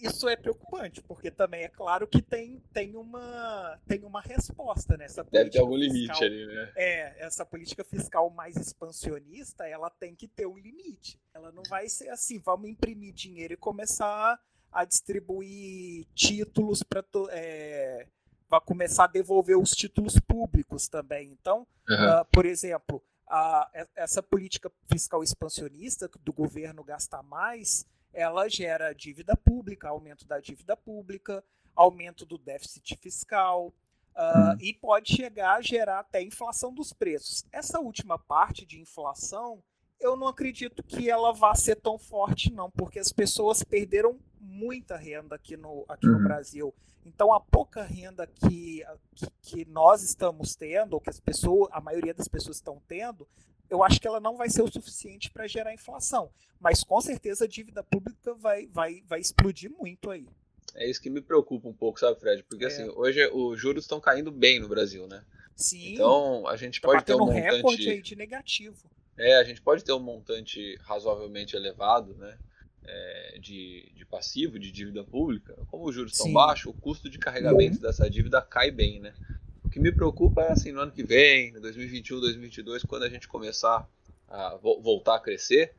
isso é preocupante, porque também é claro que tem, tem, uma, tem uma resposta nessa política. Deve ter algum fiscal, limite ali, né? É, essa política fiscal mais expansionista, ela tem que ter um limite. Ela não vai ser assim, vamos imprimir dinheiro e começar a distribuir títulos para. É, vai começar a devolver os títulos públicos também. Então, uhum. uh, por exemplo, a, essa política fiscal expansionista do governo gastar mais ela gera dívida pública, aumento da dívida pública, aumento do déficit fiscal, uh, e pode chegar a gerar até inflação dos preços. Essa última parte de inflação, eu não acredito que ela vá ser tão forte, não, porque as pessoas perderam muita renda aqui no, aqui uhum. no Brasil. Então, a pouca renda que, que, que, nós estamos tendo, ou que as pessoas, a maioria das pessoas estão tendo, eu acho que ela não vai ser o suficiente para gerar inflação. Mas com certeza a dívida pública vai, vai, vai explodir muito aí. É isso que me preocupa um pouco, sabe, Fred? Porque é. assim, hoje os juros estão caindo bem no Brasil, né? Sim. Então a gente tá pode ter um montante. recorde aí de negativo. É, a gente pode ter um montante razoavelmente elevado, né? É, de, de passivo, de dívida pública. Como os juros estão baixos, o custo de carregamento uhum. dessa dívida cai bem, né? que me preocupa é assim, no ano que vem, 2021, 2022, quando a gente começar a voltar a crescer,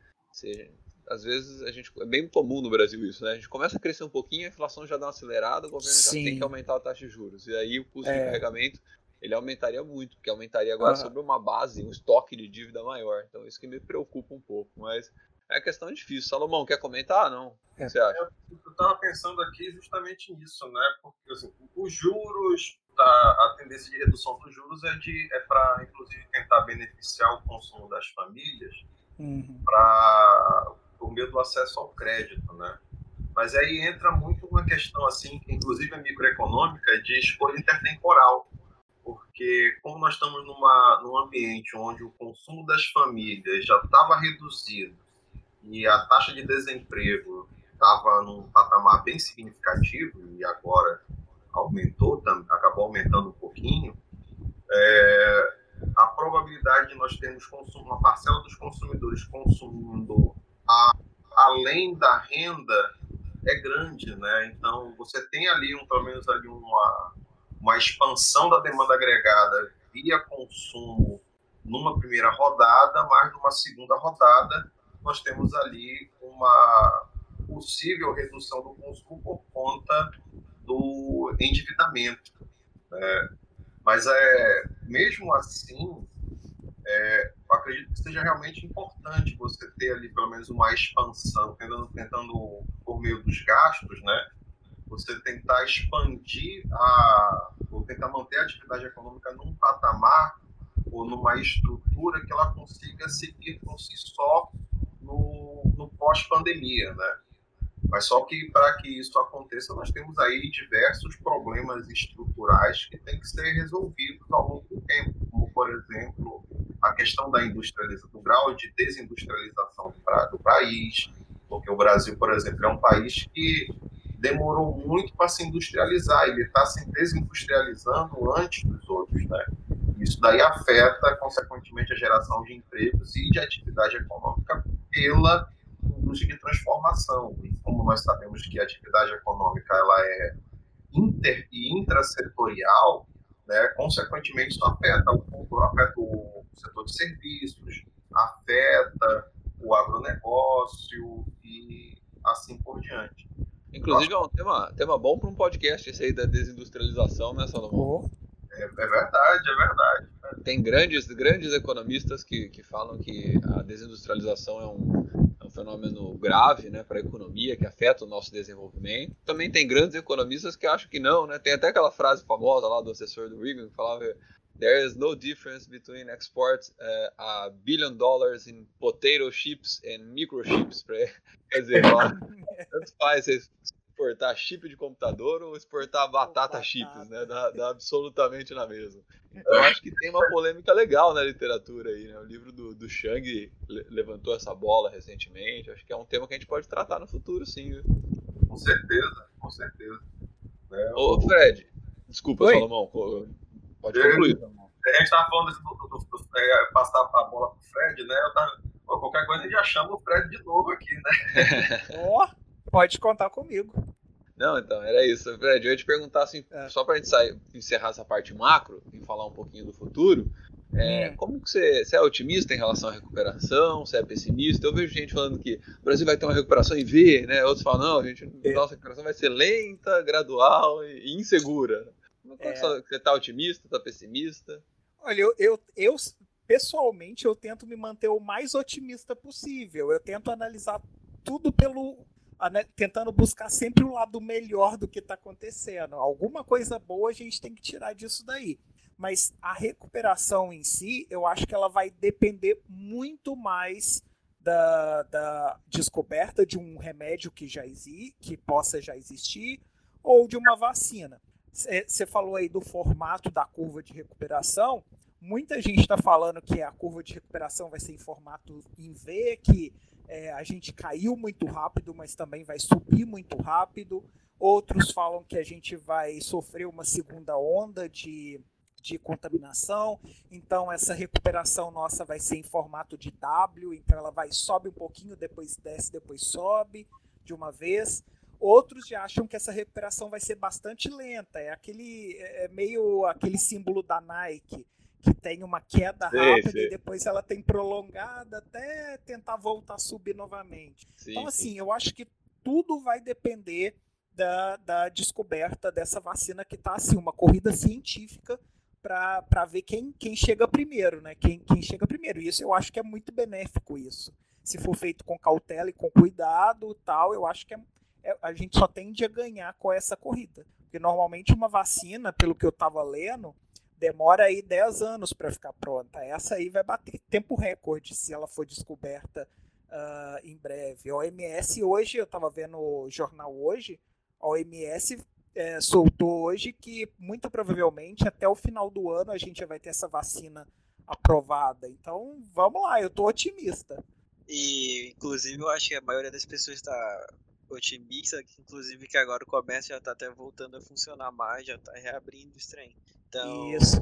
às vezes a gente é bem comum no Brasil isso, né? A gente começa a crescer um pouquinho, a inflação já dá uma acelerada, o governo Sim. já tem que aumentar a taxa de juros. E aí o custo é. de carregamento ele aumentaria muito, porque aumentaria agora uhum. sobre uma base, um estoque de dívida maior. Então isso que me preocupa um pouco, mas é questão difícil. Salomão, quer comentar? Não? O que você acha? Eu estava pensando aqui justamente nisso, né? Porque assim, os juros a, a tendência de redução dos juros é, de, é para, inclusive, tentar beneficiar o consumo das famílias uhum. para por meio do acesso ao crédito, né? Mas aí entra muito uma questão, assim, inclusive é microeconômica, de escolha intertemporal. Porque como nós estamos numa, num ambiente onde o consumo das famílias já estava reduzido e a taxa de desemprego estava num patamar bem significativo, e agora aumentou, acabou aumentando um pouquinho, é, a probabilidade de nós termos consumo, uma parcela dos consumidores consumindo a, além da renda é grande, né? Então você tem ali um, pelo menos ali uma, uma expansão da demanda agregada via consumo numa primeira rodada, mas numa segunda rodada nós temos ali uma possível redução do consumo por conta do endividamento. Né? Mas é, mesmo assim, é, acredito que seja realmente importante você ter ali pelo menos uma expansão, tentando, tentando por meio dos gastos, né? Você tentar expandir a, ou tentar manter a atividade econômica num patamar ou numa estrutura que ela consiga seguir por si só no, no pós-pandemia, né? Mas só que para que isso aconteça, nós temos aí diversos problemas estruturais que têm que ser resolvidos ao longo do tempo, como, por exemplo, a questão da industrialização, do grau de desindustrialização do país, porque o Brasil, por exemplo, é um país que demorou muito para se industrializar, ele está se desindustrializando antes dos outros, né? Isso daí afeta, consequentemente, a geração de empregos e de atividade econômica pela indústria de transformação. E como nós sabemos que a atividade econômica ela é inter e intrasetorial, né, consequentemente isso afeta o, afeta o setor de serviços, afeta o agronegócio e assim por diante. Inclusive é um tema, tema bom para um podcast esse aí da desindustrialização, né, Salomão? É, é, verdade, é verdade. Tem grandes, grandes economistas que, que falam que a desindustrialização é um, é um fenômeno grave né, para a economia, que afeta o nosso desenvolvimento. Também tem grandes economistas que acham que não, né? Tem até aquela frase famosa lá do assessor do Reagan que falava There is no difference between export uh, a billion dollars in potato chips and microchips. Quer dizer, ó, tanto faz exportar chip de computador ou exportar batata, batata. chips, né? Dá, dá, absolutamente na mesma. Então eu acho que tem uma polêmica legal na literatura aí, né? O livro do, do Shang levantou essa bola recentemente. Acho que é um tema que a gente pode tratar no futuro, sim. Viu? Com certeza, com certeza. É, Ô, Fred, desculpa, Oi? Salomão. Pode concluir. A gente estava falando do, do, do, do é, passar a bola pro Fred, né? Eu tava, qualquer coisa a gente já chama o Fred de novo aqui, né? Ó, pode contar comigo. Não, então, era isso. Fred, eu ia te perguntar assim, é. só para a gente sair, encerrar essa parte macro e falar um pouquinho do futuro. É, hum. Como que você, você, é otimista em relação à recuperação? Você é pessimista? Eu vejo gente falando que o Brasil vai ter uma recuperação em V, né? Outros falam, não, a gente, é. nossa recuperação vai ser lenta, gradual e insegura. Como é. você está otimista, está pessimista? Olha, eu, eu, eu pessoalmente eu tento me manter o mais otimista possível. Eu tento analisar tudo pelo tentando buscar sempre o lado melhor do que está acontecendo. Alguma coisa boa a gente tem que tirar disso daí. Mas a recuperação em si, eu acho que ela vai depender muito mais da, da descoberta de um remédio que já existe, que possa já existir, ou de uma vacina. Você falou aí do formato da curva de recuperação. Muita gente está falando que a curva de recuperação vai ser em formato em V, que é, a gente caiu muito rápido, mas também vai subir muito rápido. Outros falam que a gente vai sofrer uma segunda onda de, de contaminação, então essa recuperação nossa vai ser em formato de W, então ela vai sobe um pouquinho, depois desce, depois sobe de uma vez. Outros já acham que essa recuperação vai ser bastante lenta, é aquele é, é meio aquele símbolo da Nike que tem uma queda sim, rápida sim. e depois ela tem prolongada até tentar voltar a subir novamente. Sim, então, assim, eu acho que tudo vai depender da, da descoberta dessa vacina que está assim, uma corrida científica para ver quem, quem chega primeiro, né? Quem, quem chega primeiro. E isso eu acho que é muito benéfico isso. Se for feito com cautela e com cuidado tal, eu acho que é, é, a gente só tende a ganhar com essa corrida. Porque normalmente uma vacina, pelo que eu estava lendo, demora aí 10 anos para ficar pronta. Essa aí vai bater tempo recorde se ela for descoberta uh, em breve. A OMS hoje, eu estava vendo o jornal hoje, a OMS é, soltou hoje que muito provavelmente até o final do ano a gente vai ter essa vacina aprovada. Então, vamos lá, eu estou otimista. E, inclusive, eu acho que a maioria das pessoas está otimista, que inclusive que agora o comércio já está até voltando a funcionar mais, já está reabrindo o trem. Então, Isso.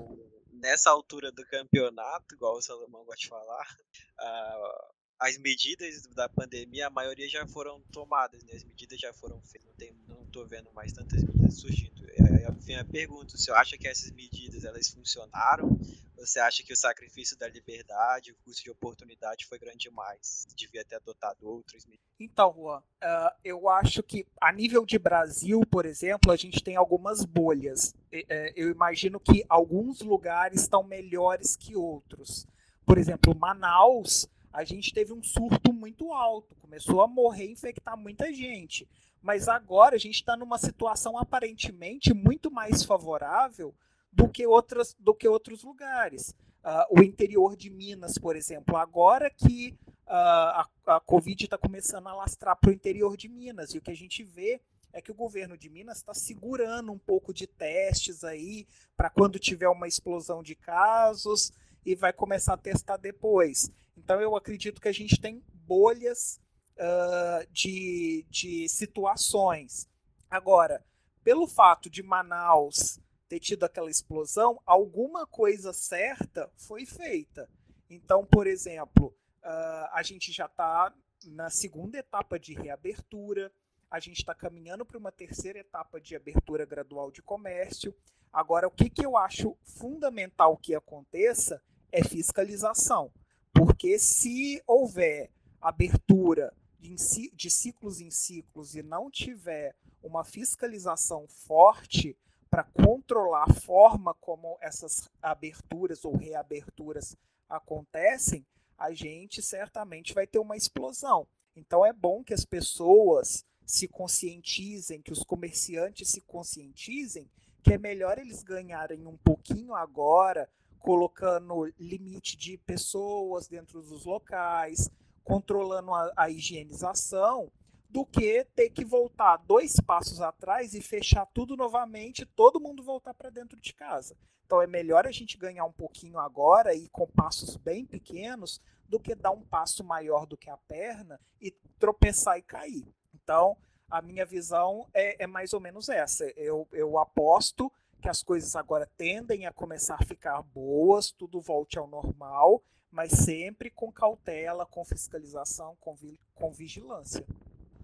nessa altura do campeonato, igual o Salomão gosta de falar, uh, as medidas da pandemia, a maioria já foram tomadas, né? as medidas já foram feitas, não, tem, não tô vendo mais tantas medidas surgindo. Aí vem a pergunta, você acha que essas medidas elas funcionaram? Você acha que o sacrifício da liberdade, o custo de oportunidade foi grande demais? Devia ter adotado medidas? Então, Juan, uh, eu acho que a nível de Brasil, por exemplo, a gente tem algumas bolhas. É, eu imagino que alguns lugares estão melhores que outros por exemplo, Manaus, a gente teve um surto muito alto, começou a morrer infectar muita gente. Mas agora a gente está numa situação aparentemente muito mais favorável do que, outras, do que outros lugares. Uh, o interior de Minas, por exemplo, agora que uh, a, a Covid está começando a lastrar para o interior de Minas, e o que a gente vê é que o governo de Minas está segurando um pouco de testes aí para quando tiver uma explosão de casos e vai começar a testar depois. Então eu acredito que a gente tem bolhas uh, de, de situações. Agora, pelo fato de Manaus ter tido aquela explosão, alguma coisa certa foi feita. Então, por exemplo, uh, a gente já está na segunda etapa de reabertura, a gente está caminhando para uma terceira etapa de abertura gradual de comércio. Agora, o que, que eu acho fundamental que aconteça é fiscalização. Porque se houver abertura de, ciclos em ciclos e não tiver uma fiscalização forte para controlar a forma como essas aberturas ou reaberturas acontecem, a gente certamente vai ter uma explosão. Então é bom que as pessoas se conscientizem, que os comerciantes se conscientizem que é melhor eles ganharem um pouquinho agora, colocando limite de pessoas dentro dos locais, controlando a, a higienização, do que ter que voltar dois passos atrás e fechar tudo novamente, todo mundo voltar para dentro de casa. Então é melhor a gente ganhar um pouquinho agora e com passos bem pequenos do que dar um passo maior do que a perna e tropeçar e cair. Então a minha visão é, é mais ou menos essa. Eu, eu aposto que as coisas agora tendem a começar a ficar boas, tudo volte ao normal mas sempre com cautela, com fiscalização, com, vi com vigilância.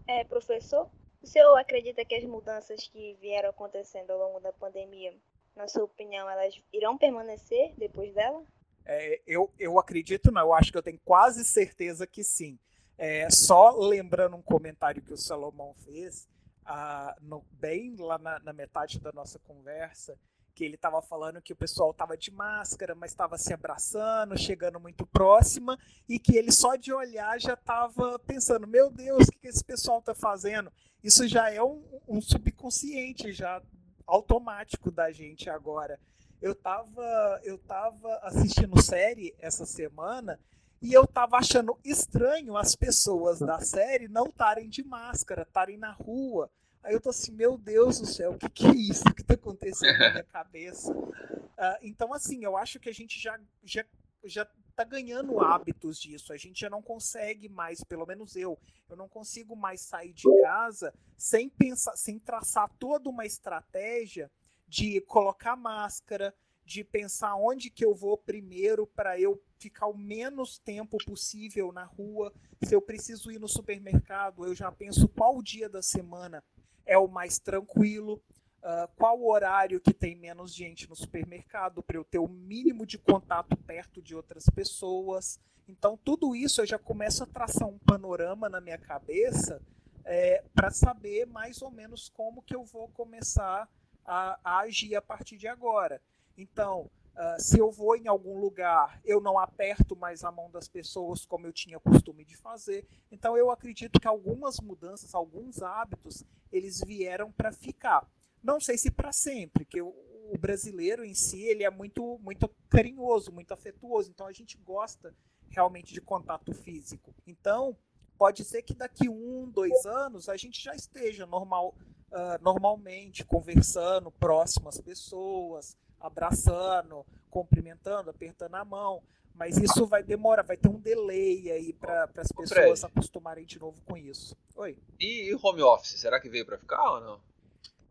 É, professor, o senhor acredita que as mudanças que vieram acontecendo ao longo da pandemia, na sua opinião, elas irão permanecer depois dela? É, eu, eu acredito, não, eu acho que eu tenho quase certeza que sim. É, só lembrando um comentário que o Salomão fez, ah, no, bem lá na, na metade da nossa conversa, que ele estava falando que o pessoal estava de máscara, mas estava se abraçando, chegando muito próxima, e que ele só de olhar já estava pensando: meu Deus, o que, que esse pessoal está fazendo? Isso já é um, um, subconsciente, já automático da gente agora. Eu estava eu tava assistindo série essa semana e eu estava achando estranho as pessoas da série não estarem de máscara, estarem na rua. Aí eu tô assim, meu Deus do céu, o que, que é isso que tá acontecendo na minha cabeça? Uh, então, assim, eu acho que a gente já, já, já tá ganhando hábitos disso. A gente já não consegue mais, pelo menos eu, eu não consigo mais sair de casa sem pensar, sem traçar toda uma estratégia de colocar máscara, de pensar onde que eu vou primeiro para eu ficar o menos tempo possível na rua. Se eu preciso ir no supermercado, eu já penso qual dia da semana é o mais tranquilo, uh, qual o horário que tem menos gente no supermercado para eu ter o mínimo de contato perto de outras pessoas. Então, tudo isso eu já começo a traçar um panorama na minha cabeça é, para saber mais ou menos como que eu vou começar a, a agir a partir de agora. Então, Uh, se eu vou em algum lugar, eu não aperto mais a mão das pessoas como eu tinha costume de fazer. Então eu acredito que algumas mudanças, alguns hábitos, eles vieram para ficar. Não sei se para sempre, que o, o, brasileiro em si ele é muito muito carinhoso, muito afetuoso. Então a gente gosta realmente de contato físico. Então pode ser que daqui um, dois anos a gente já esteja normal, uh, normalmente conversando próximo às pessoas abraçando, cumprimentando, apertando a mão. Mas isso vai demorar, vai ter um delay aí para as pessoas se acostumarem de novo com isso. Oi. E, e home office, será que veio para ficar ou não?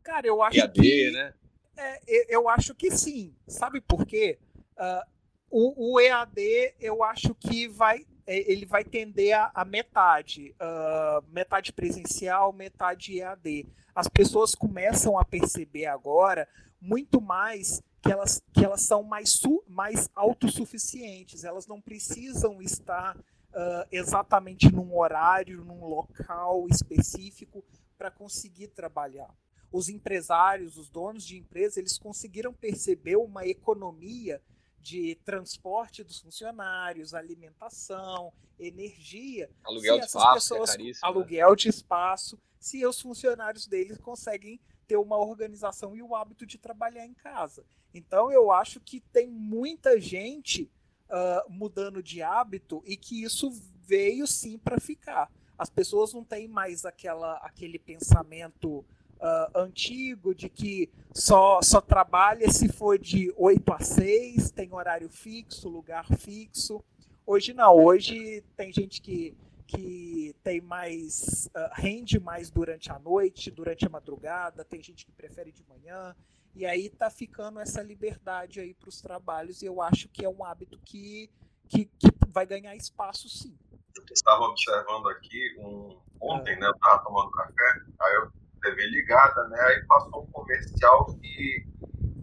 Cara, eu acho EAD, que. né? É, eu acho que sim. Sabe por quê? Uh, o, o, EAD, eu acho que vai. É, ele vai tender a, a metade. Uh, metade presencial, metade EAD. As pessoas começam a perceber agora muito mais que elas, que elas são mais, su, mais autossuficientes, elas não precisam estar uh, exatamente num horário, num local específico para conseguir trabalhar. Os empresários, os donos de empresa, eles conseguiram perceber uma economia de transporte dos funcionários, alimentação, energia. Aluguel de espaço, pessoas, é aluguel né? de espaço, se os funcionários deles conseguem ter uma organização e o hábito de trabalhar em casa. Então eu acho que tem muita gente uh, mudando de hábito e que isso veio sim para ficar. As pessoas não têm mais aquela, aquele pensamento uh, antigo de que só, só trabalha se for de 8 a 6, tem horário fixo, lugar fixo. Hoje não, hoje tem gente que, que tem mais, uh, rende mais durante a noite, durante a madrugada, tem gente que prefere de manhã, e aí tá ficando essa liberdade aí para os trabalhos, e eu acho que é um hábito que, que, que vai ganhar espaço sim. Eu estava observando aqui um, ontem, né? Eu estava tomando café, aí eu TV ligada, né? Aí passou um comercial que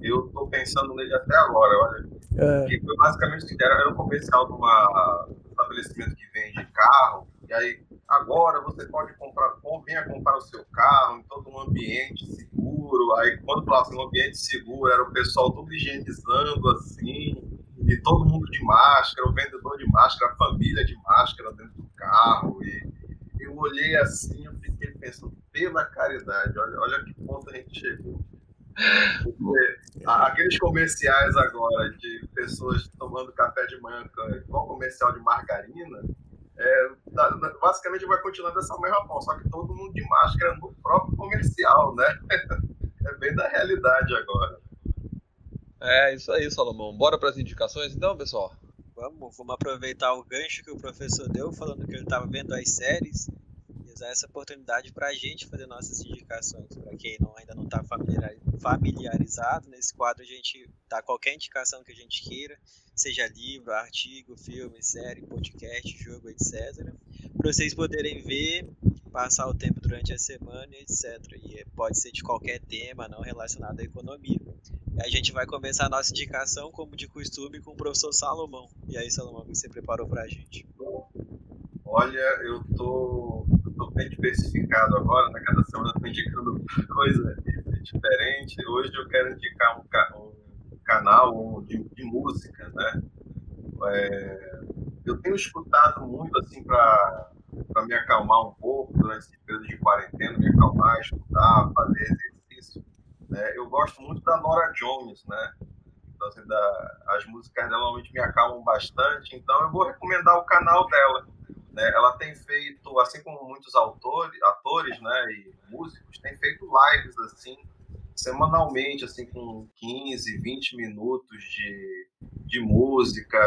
eu tô pensando nele até agora, olha. É. Que foi basicamente era, era um comercial de uma, um estabelecimento que vende carro, e aí agora você pode comprar, venha comprar o seu carro em todo um ambiente seguro. Aí quando falava assim, um ambiente seguro, era o pessoal tudo higienizando assim, e todo mundo de máscara, o vendedor de máscara, a família de máscara dentro do carro. E eu olhei assim, eu fiquei pensando, pela caridade, olha, olha que ponto a gente chegou. Porque, aqueles comerciais agora de pessoas tomando café de manhã, igual comercial de margarina, é, basicamente vai continuar dessa mesma forma, só que todo mundo de máscara no próprio comercial, né? É bem da realidade agora. É isso aí, Salomão. Bora para as indicações então, pessoal? Vamos, vamos aproveitar o gancho que o professor deu, falando que ele estava vendo as séries usar essa oportunidade para a gente fazer nossas indicações. Para quem não, ainda não está familiarizado, nesse quadro a gente dá qualquer indicação que a gente queira, seja livro, artigo, filme, série, podcast, jogo, etc. Para vocês poderem ver, passar o tempo durante a semana, etc. E pode ser de qualquer tema, não relacionado à economia. A gente vai começar a nossa indicação, como de costume, com o professor Salomão. E aí, Salomão, o que você preparou para a gente? Olha, eu tô estou bem diversificado agora, né? cada semana estou indicando coisa diferente. Hoje eu quero indicar um, um canal de, de, música, né? É, eu tenho escutado muito assim para me acalmar um pouco durante esse período de quarentena, me acalmar, estudar, fazer exercício. Né? Eu gosto muito da Nora Jones, né? Então, assim, da, as músicas dela normalmente me acalmam bastante, então eu vou recomendar o canal dela né? Ela tem feito, assim como muitos autores, atores, né, e músicos, tem feito lives assim semanalmente, assim com 15, 20 minutos de, de música,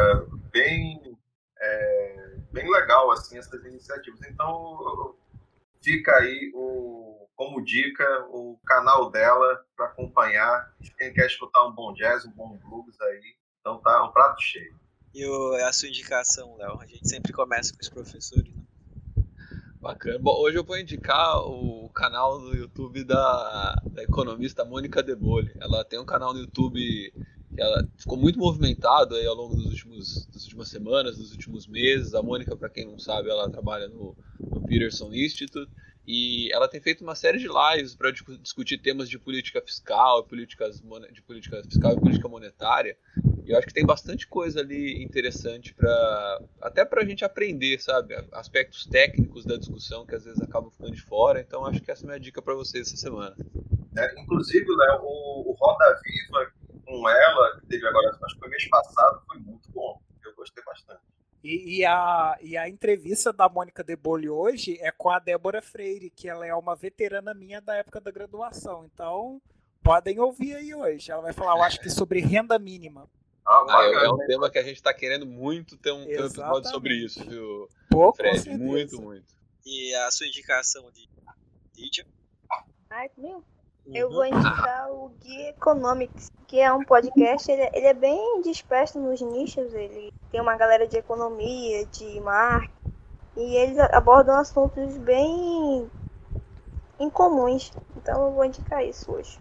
bem é, bem legal assim essas iniciativas. Então fica aí o como dica o canal dela para acompanhar. Quem quer escutar um bom jazz, um bom blues aí, então tá um prato cheio. E o, a sua indicação, Léo? A gente sempre começa com os professores. Né? Bacana. Bom, hoje eu vou indicar o canal do YouTube da, da economista Mônica Debole. Ela tem um canal no YouTube que ela ficou muito movimentado aí ao longo dos últimos, das últimas semanas, dos últimos meses. A Mônica, para quem não sabe, ela trabalha no, no Peterson Institute e ela tem feito uma série de lives para discutir temas de política fiscal, políticas de política fiscal e política monetária. E eu acho que tem bastante coisa ali interessante para até para a gente aprender, sabe, aspectos técnicos da discussão que às vezes acabam ficando de fora. Então acho que essa é a minha dica para vocês essa semana. É, inclusive, Léo, o, o Roda Viva com ela que teve agora, acho que foi mês passado, foi muito bom. Eu gostei bastante. E, e, a, e a entrevista da Mônica Debole hoje é com a Débora Freire, que ela é uma veterana minha da época da graduação. Então, podem ouvir aí hoje. Ela vai falar, eu acho que sobre renda mínima. Ah, ah é, é, um tema que a gente está querendo muito ter um, ter um, episódio sobre isso, viu, Pô, Fred? Muito, muito. E a sua indicação de Lídia? Ai, meu. Eu vou indicar o Guia Economics, que é um podcast, ele, ele, é bem disperso nos nichos, ele tem uma galera de economia, de marketing, e eles abordam assuntos bem incomuns. Então eu vou indicar isso hoje.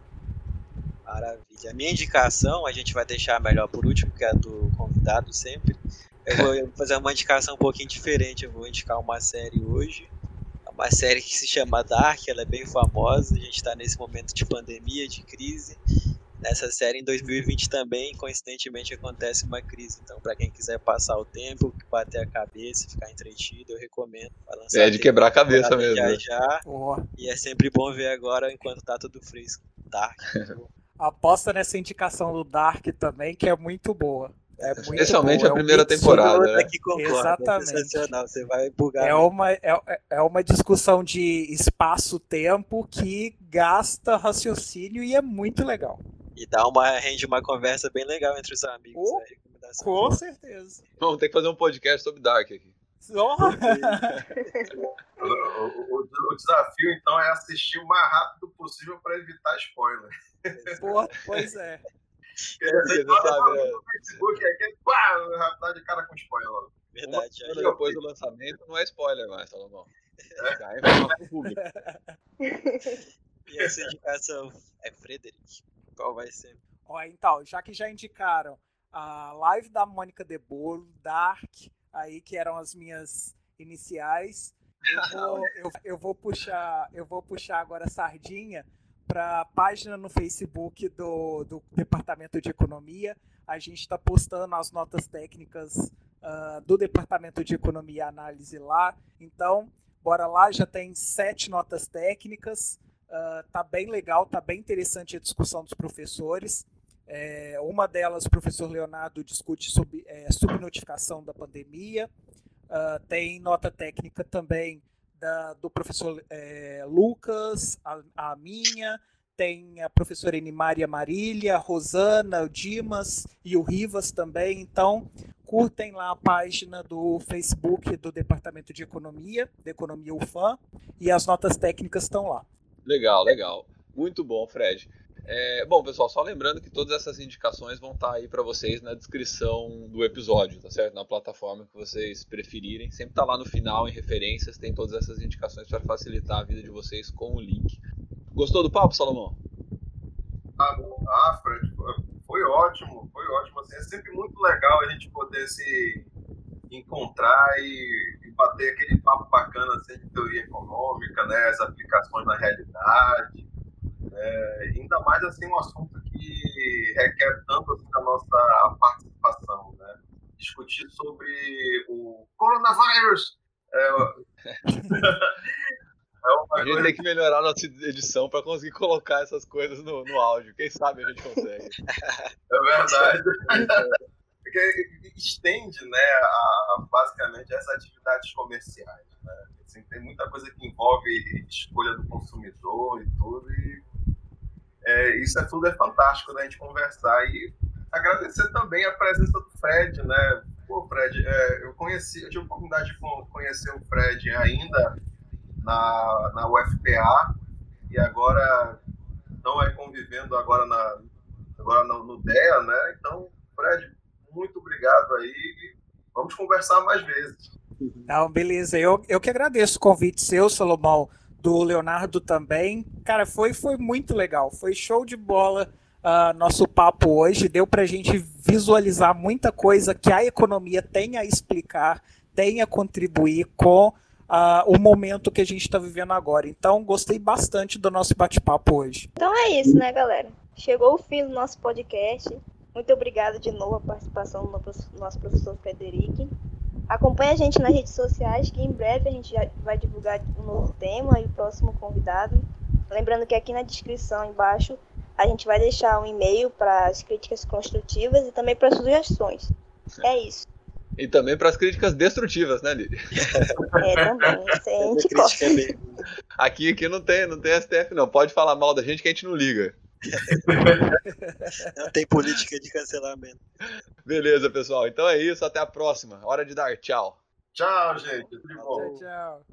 Maravilha. A minha indicação a gente vai deixar melhor por último, que é a do convidado sempre. Eu vou fazer uma indicação um pouquinho diferente. Eu vou indicar uma série hoje uma série que se chama Dark, ela é bem famosa, a gente está nesse momento de pandemia, de crise, nessa série em 2020 também, coincidentemente, acontece uma crise. Então, para quem quiser passar o tempo, bater a cabeça, ficar entretido, eu recomendo. É de quebrar a cabeça mesmo. Já, né? já. E é sempre bom ver agora enquanto tá tudo fresco. Dark. Aposta nessa indicação do Dark também, que é muito boa. É Especialmente boa. a primeira é um temporada. Né? Que concorda, Exatamente. É sensacional. Você vai bugar. É uma, é, é uma discussão de espaço-tempo que gasta raciocínio e é muito legal. E dá uma, rende uma conversa bem legal entre os amigos. Oh, aí, com certeza. Vamos ter que fazer um podcast sobre Dark aqui. O, o, o, desafio, então, é assistir o mais rápido possível para evitar spoiler. Porra, pois é. Você sabe, né? Facebook pá, rapidez de cara com spoiler. Verdade. Uma, depois do lançamento não é spoiler mais, Salomão. É. Vai público. E essa indicação é Frederic. Qual vai ser? Ó, então, já que já indicaram a live da Mônica de Bolo, Dark, aí que eram as minhas iniciais, eu vou, eu, eu vou puxar, eu vou puxar agora a sardinha para a página no Facebook do, do Departamento de Economia. A gente está postando as notas técnicas uh, do Departamento de Economia e Análise lá. Então, bora lá, já tem sete notas técnicas. Uh, tá bem legal, tá bem interessante a discussão dos professores. É, uma delas, o professor Leonardo discute sobre é, subnotificação da pandemia. Uh, tem nota técnica também da, do professor é, Lucas, a, a, minha, tem a professora Animária Marília, a Rosana, o Dimas e o Rivas também. Então, curtem lá a página do Facebook do Departamento de Economia, da Economia UFAM, e as notas técnicas estão lá. Legal, legal. Muito bom, Fred. É, bom, pessoal, só lembrando que todas essas indicações vão estar tá aí para vocês na descrição do episódio, tá certo? Na plataforma que vocês preferirem. Sempre tá lá no final, em referências, tem todas essas indicações para facilitar a vida de vocês com o link. Gostou do papo, Salomão? Ah, Fred, foi ótimo, foi ótimo. Assim, é sempre muito legal a gente poder se encontrar e, e bater aquele papo bacana assim, de teoria econômica, né, as aplicações na realidade é, ainda mais assim um assunto que requer tanto assim, da nossa participação, né? Discutir sobre o coronavírus. É, é a gente tem que melhorar a nossa edição para conseguir colocar essas coisas no, no áudio. Quem sabe a gente consegue. É verdade. Porque estende, né, a, basicamente essas atividades comerciais. Né? Assim, tem muita coisa que envolve escolha do consumidor e tudo, e é, isso é tudo é fantástico da né, gente conversar e agradecer também a presença do Fred, né? Pô, Fred, é, eu conheci, eu tive a oportunidade de conhecer o Fred ainda na, na UFPA e agora estão aí convivendo agora na agora no, no DEA, né? Então, Fred, muito obrigado aí. Vamos conversar mais vezes. Não, beleza. Eu, eu que agradeço o convite seu, Salomão do Leonardo também. Cara, foi, foi muito legal. Foi show de bola uh, nosso papo hoje. Deu para a gente visualizar muita coisa que a economia tem a explicar, tem a contribuir com uh, o momento que a gente está vivendo agora. Então, gostei bastante do nosso bate-papo hoje. Então é isso, né, galera? Chegou o fim do nosso podcast. Muito obrigada de novo a participação do nosso professor Frederico. Acompanhe a gente nas redes sociais, que em breve a gente já vai divulgar um novo tema e o próximo convidado. Lembrando que aqui na descrição embaixo a gente vai deixar um e-mail para as críticas construtivas e também para sugestões. É isso. E também para as críticas destrutivas, né, Lili? É, também. Isso a gente gosta. É aqui, aqui não tem, não tem STF, não. Pode falar mal da gente que a gente não liga. Não tem política de cancelamento. Beleza, pessoal. Então é isso. Até a próxima. Hora de dar tchau. Tchau, gente. Tudo bom. Tchau, tchau.